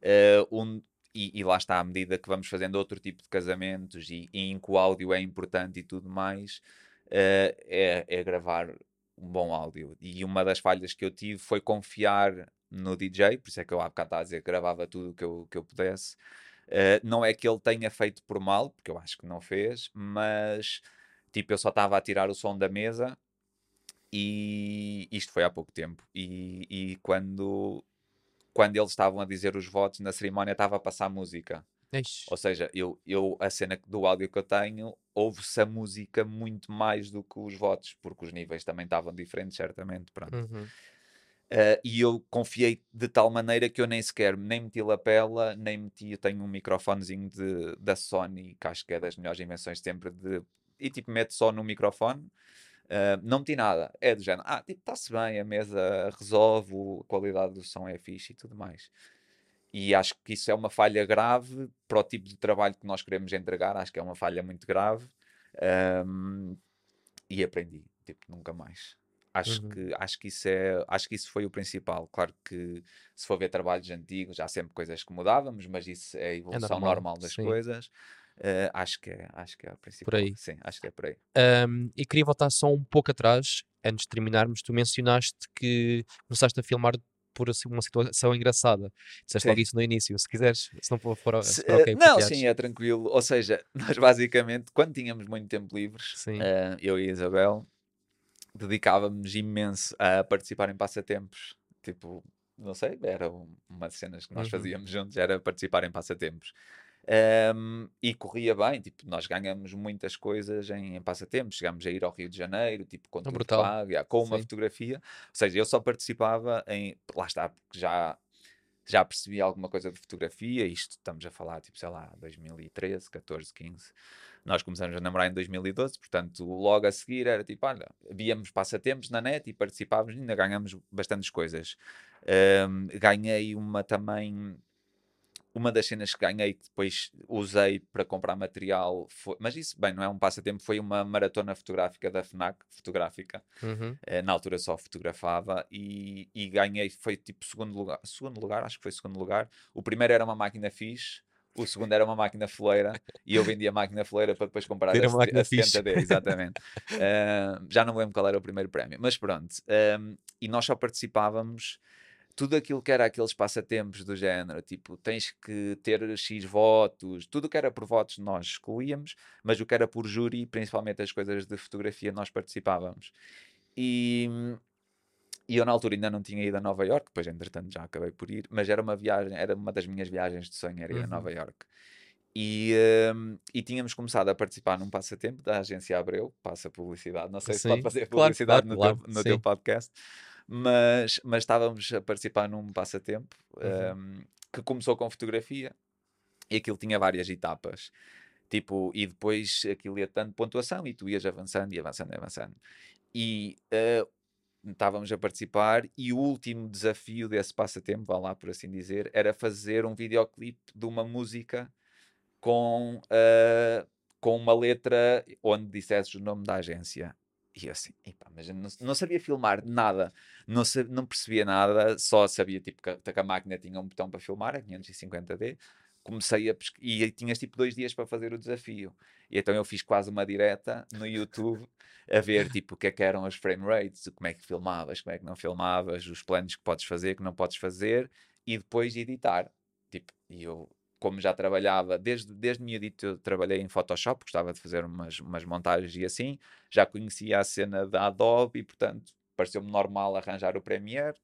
eh, um, e, e lá está, à medida que vamos fazendo outro tipo de casamentos e, e em que o áudio é importante e tudo mais, eh, é, é gravar um bom áudio. E uma das falhas que eu tive foi confiar no DJ, por isso é que eu há bocado estava a dizer que gravava tudo o que eu, que eu pudesse. Eh, não é que ele tenha feito por mal, porque eu acho que não fez, mas tipo, eu só estava a tirar o som da mesa e isto foi há pouco tempo. E, e quando, quando eles estavam a dizer os votos na cerimónia, estava a passar música. Eish, Ou seja, eu, eu, a cena do áudio que eu tenho, ouve-se a música muito mais do que os votos, porque os níveis também estavam diferentes, certamente. Pronto. uhum, Uh, e eu confiei de tal maneira que eu nem sequer nem meti lapela, nem meti. Eu tenho um microfonezinho de, da Sony, que acho que é das melhores invenções sempre. De, e tipo, meto só no microfone, uh, não meti nada. É do género, ah, tipo, está-se bem, a mesa resolve, a qualidade do som é fixe e tudo mais. E acho que isso é uma falha grave para o tipo de trabalho que nós queremos entregar. Acho que é uma falha muito grave. Um, e aprendi, tipo, nunca mais. Acho, Uhum. que, acho, que isso é, acho que isso foi o principal. Claro que se for ver trabalhos antigos, há sempre coisas que mudávamos, mas isso é a evolução normal, normal, das sim. coisas. Eh, acho, que é, acho que é o principal. aí. Sim, acho que é por aí. Um, e queria voltar só um pouco atrás, antes de terminarmos. Tu mencionaste que começaste a filmar por assim, uma situação engraçada. Disseste logo isso no início. Se quiseres, se não for, for, Se- for eh, não, partilhares. sim, é tranquilo. Ou seja, nós basicamente, quando tínhamos muito tempo livres, Sim. eh, eu e a Isabel, dedicávamos imenso a participar em passatempos. Tipo, não sei, era um- uma das cenas que nós Uhum. fazíamos juntos, era participar em passatempos. Ehm, e corria bem, tipo, nós ganhamos muitas coisas em, em passatempos. Chegámos a ir ao Rio de Janeiro, tipo, com pago, já, com uma Sim. fotografia. Ou seja, eu só participava em. Lá está, porque já já percebi alguma coisa de fotografia, isto estamos a falar, tipo, sei lá, 2013, 14, 15. Nós começamos a namorar em 2012, portanto, logo a seguir era tipo, olha, víamos passatempos na net e participávamos, e ainda ganhamos bastantes coisas. Ahm, ganhei uma também, uma das cenas que ganhei que depois usei para comprar material, foi, mas isso, bem, não é um passatempo, foi uma maratona fotográfica da FNAC, fotográfica, Uhum. eh, na altura só fotografava e, e ganhei, foi tipo segundo lugar, segundo lugar, acho que foi segundo lugar. O primeiro era uma máquina fixe, o segundo era uma máquina foleira e eu vendi a máquina foleira para depois comprar Ter a, uma a fixe. 70D, exatamente. Eh, já não me lembro qual era o primeiro prémio, mas pronto. ehm, e nós só participávamos tudo aquilo que era aqueles passatempos do género, tipo, tens que ter X votos, tudo o que era por votos nós excluíamos, mas o que era por júri, principalmente as coisas de fotografia, nós participávamos. E, e eu na altura ainda não tinha ido a Nova York, depois entretanto já acabei por ir, mas era uma viagem, era uma das minhas viagens de sonho, era ir a Uhum. Nova York. E, hum, e tínhamos começado a participar num passatempo da agência Abreu, passa publicidade, não sei se pode Sim, fazer publicidade claro, no, teu, claro, no teu sim. podcast, mas, mas estávamos a participar num passatempo Uhum. hum, que começou com fotografia e aquilo tinha várias etapas. Tipo, e depois aquilo ia dando pontuação e tu ias avançando e avançando e avançando. E eh, estávamos a participar e o último desafio desse passatempo, vá lá por assim dizer, era fazer um videoclipe de uma música com, eh, com uma letra onde dissesses o nome da agência. E eu assim, "Epá, mas não, não sabia filmar nada, não, sa- não percebia nada, só sabia tipo, que, que a máquina tinha um botão para filmar, a 550D. Comecei a pesqui- e tinhas tipo dois dias para fazer o desafio. E então eu fiz quase uma direta no YouTube a ver tipo o que é que eram as frame rates, como é que filmavas, como é que não filmavas, os planos que podes fazer, que não podes fazer, e depois editar. Tipo, e eu, como já trabalhava, desde, desde miudito eu trabalhei em Photoshop, gostava de fazer umas, umas montagens e assim, já conhecia a cena da Adobe e, portanto, pareceu-me normal arranjar o Premiere.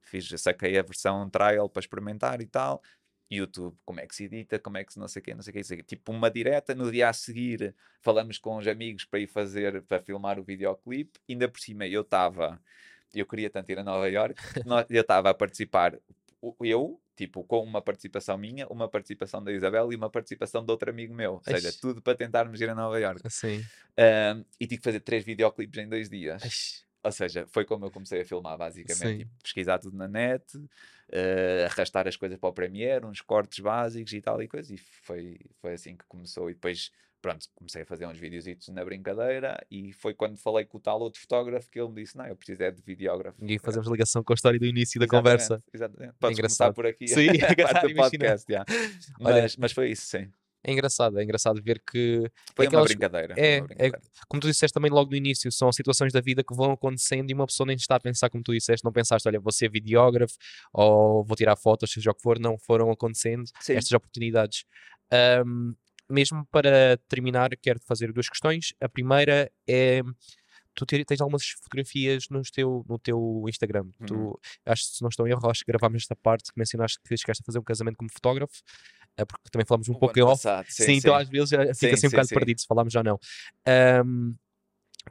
Fiz, saquei a versão trial para experimentar e tal. YouTube, como é que se edita, como é que se não sei o quê, não sei o quê, sei quê. Tipo uma direta, no dia a seguir falamos com os amigos para ir fazer, para filmar o videoclipe, ainda por cima eu estava, eu queria tanto ir a Nova York, eu estava a participar, eu, tipo, com uma participação minha, uma participação da Isabel e uma participação de outro amigo meu, ou seja, Eish. tudo para tentarmos ir a Nova York. Assim. Ahm, e tive que fazer três videoclipes em dois dias. Ou seja, foi como eu comecei a filmar, basicamente. Sim. Tipo, pesquisar tudo na net, eh, arrastar as coisas para o Premiere, uns cortes básicos e tal e coisa. E foi, foi assim que começou. E depois, pronto, comecei a fazer uns videozitos na brincadeira. E foi quando falei com o tal outro fotógrafo que ele me disse: Não, eu preciso é de videógrafo. E fazemos ligação com a história do início da Exatamente, conversa. Exatamente. Podes engraçado. começar por aqui. Sim, a parte agarrar do e imaginar. podcast. já. Olha- Mas, mas foi isso, sim. É engraçado, é engraçado ver que, Foi uma aquelas- brincadeira. foi é, uma é, brincadeira. como tu disseste também logo no início, são situações da vida que vão acontecendo e uma pessoa nem está a pensar como tu disseste, não pensaste, olha, vou ser videógrafo ou vou tirar fotos, seja o que for, não foram acontecendo Sim. estas oportunidades. Ahm, mesmo para terminar, quero fazer duas questões. A primeira é. Tu te- tens algumas fotografias no teu, no teu Instagram. Uhum. Tu, acho que se não estou em erro, acho que gravámos esta parte que mencionaste que chegaste a fazer um casamento como fotógrafo, eh, porque também falámos um O pouco em off. passado, Sim, então às vezes Sim, fica assim um sim, bocado sim. perdido se falámos já não. Ahm,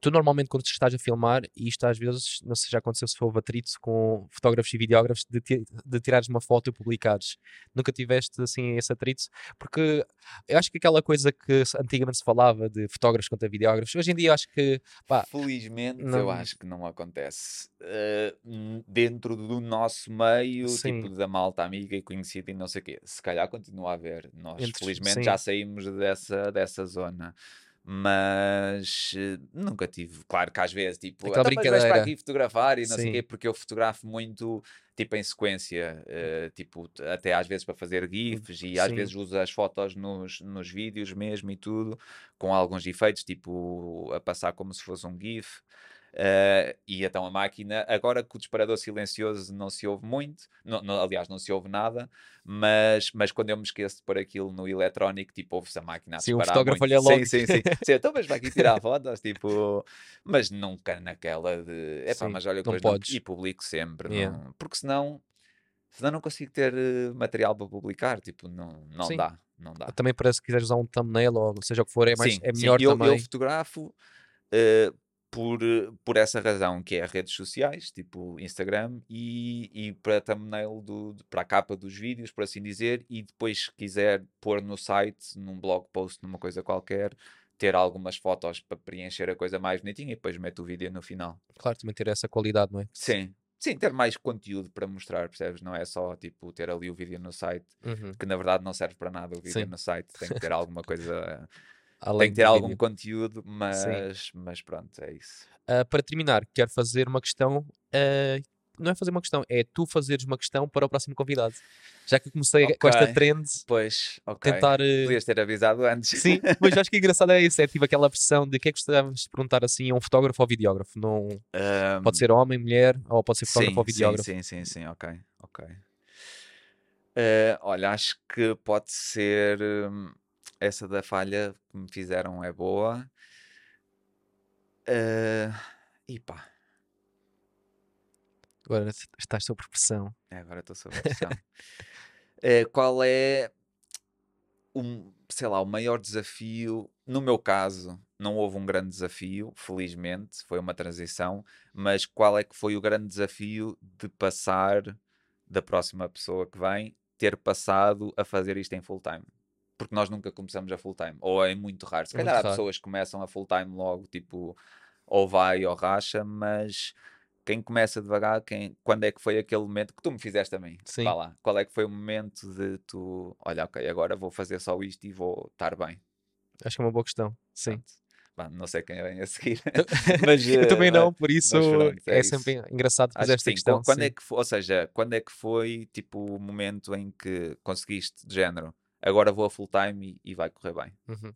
tu normalmente quando estás a filmar, e isto às vezes, não sei se já aconteceu se houve atrito com fotógrafos e videógrafos de, ti- de tirares uma foto e publicares. Nunca tiveste assim esse atrito? Porque eu acho que aquela coisa que antigamente se falava de fotógrafos contra videógrafos, hoje em dia eu acho que pá, Felizmente, eu não- acho que não acontece. N- dentro do nosso meio, Sim. tipo da malta amiga e conhecida e não sei o quê. Se calhar continua a haver. Nós, Entre- felizmente, sim. já saímos dessa, dessa zona. Mas eh, nunca tive. Claro que às vezes, tipo, Aquela "Então, vais para brincadeira." aqui fotografar e não sei Sim. o quê, porque eu fotografo muito, tipo, em sequência, eh, tipo, até às vezes para fazer GIFs e às Sim. vezes uso as fotos nos, nos vídeos mesmo e tudo, com alguns efeitos, tipo, a passar como se fosse um GIF. Uh, e então a máquina, agora que o disparador silencioso não se ouve muito, não, não, aliás, não se ouve nada, mas, mas quando eu me esqueço de pôr aquilo no eletrónico, tipo, ouve-se a máquina a Sim, o disparar fotógrafo muito. olha logo. Sim, sim, sim. sim então, mas vai aqui tirar fotos, tipo, mas nunca naquela de, epá, Sim, mas olha, não podes. e publico sempre, Yeah. não- porque senão, senão não consigo ter eh, material para publicar, tipo, não, não Sim. dá, não dá. Também parece que quiseres usar um thumbnail ou seja o que for, é, mais, Sim, é sim, melhor eu, também. eu fotografo eh, por, eh, por essa razão, que é redes sociais, tipo Instagram, e, e para thumbnail, do, para a capa dos vídeos, por assim dizer, e depois, se quiser pôr no site, num blog post, numa coisa qualquer, ter algumas fotos para preencher a coisa mais bonitinha e depois meto o vídeo no final. Claro, também ter essa qualidade, não é? Sim. Sim, ter mais conteúdo para mostrar, percebes? Não é só tipo ter ali o vídeo no site, Uhum. que na verdade não serve para nada o vídeo Sim. no site, tem que ter alguma coisa Além tem que ter algum vídeo. conteúdo, mas, mas pronto, é isso. Ah, para terminar, quero fazer uma questão. ah, não é fazer uma questão, é tu fazeres uma questão para o próximo convidado. Já que eu comecei com esta trend, Pois, ok. tentar. ah, Podias ter avisado antes. Sim, mas acho que engraçado é isso. É tipo aquela pressão de que é que gostavas de perguntar assim a um fotógrafo ou videógrafo. Não, Ahm, pode ser homem, mulher, ou pode ser fotógrafo sim, ou videógrafo. Sim, sim, sim, sim, ok, ok. Eh, olha, acho que pode ser hum, essa da falha que me fizeram é boa. Eh, e pá, Agora estás sob pressão. é, agora estou sob pressão. Eh, qual é um, sei lá, o maior desafio? No meu caso, não houve um grande desafio, felizmente, foi uma transição, mas qual é que foi o grande desafio de passar da próxima pessoa que vem ter passado a fazer isto em full time? Porque nós nunca começamos a full time, ou é muito raro. Se Muito calhar há raro. pessoas que começam a full time logo, tipo, ou vai ou racha, mas quem começa devagar, quem, quando é que foi aquele momento que tu me fizeste também? Sim. Vá lá. Qual é que foi o momento de tu, olha, ok, agora vou fazer só isto e vou estar bem? Acho que é uma boa questão. Sim. Pronto. Não sei quem vem a seguir. mas, eu também eh, não, por isso pronto, é é, isso. sempre engraçado fazer esta sim. questão. Qu- Quando sim. é que foi, ou seja, quando é que foi tipo o momento em que conseguiste de género? Agora vou a full time e, e vai correr bem. Uhum.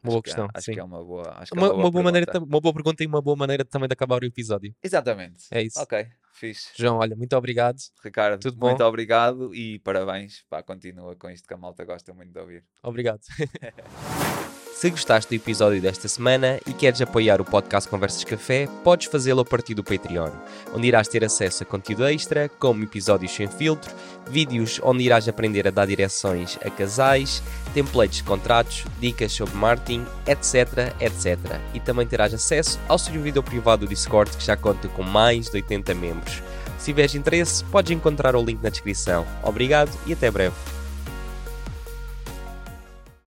Acho boa que é- questão, Acho sim. que é uma boa. Acho é Uma, uma boa, uma boa maneira, uma boa pergunta e uma boa maneira também de acabar o episódio. Exatamente. É isso. Ok, fixe. João, olha, muito obrigado. Ricardo, Tudo muito bom? obrigado e parabéns. Pá, continua com isto que a malta gosta muito de ouvir. Obrigado. Se gostaste do episódio desta semana e queres apoiar o podcast Conversas Café, podes fazê-lo a partir do Patreon, onde irás ter acesso a conteúdo extra, como episódios sem filtro, vídeos onde irás aprender a dar direções a casais, templates de contratos, dicas sobre marketing, etc, etc. E também terás acesso ao servidor privado do Discord que já conta com mais de 80 membros. Se tiveres interesse, podes encontrar o link na descrição. Obrigado e até breve.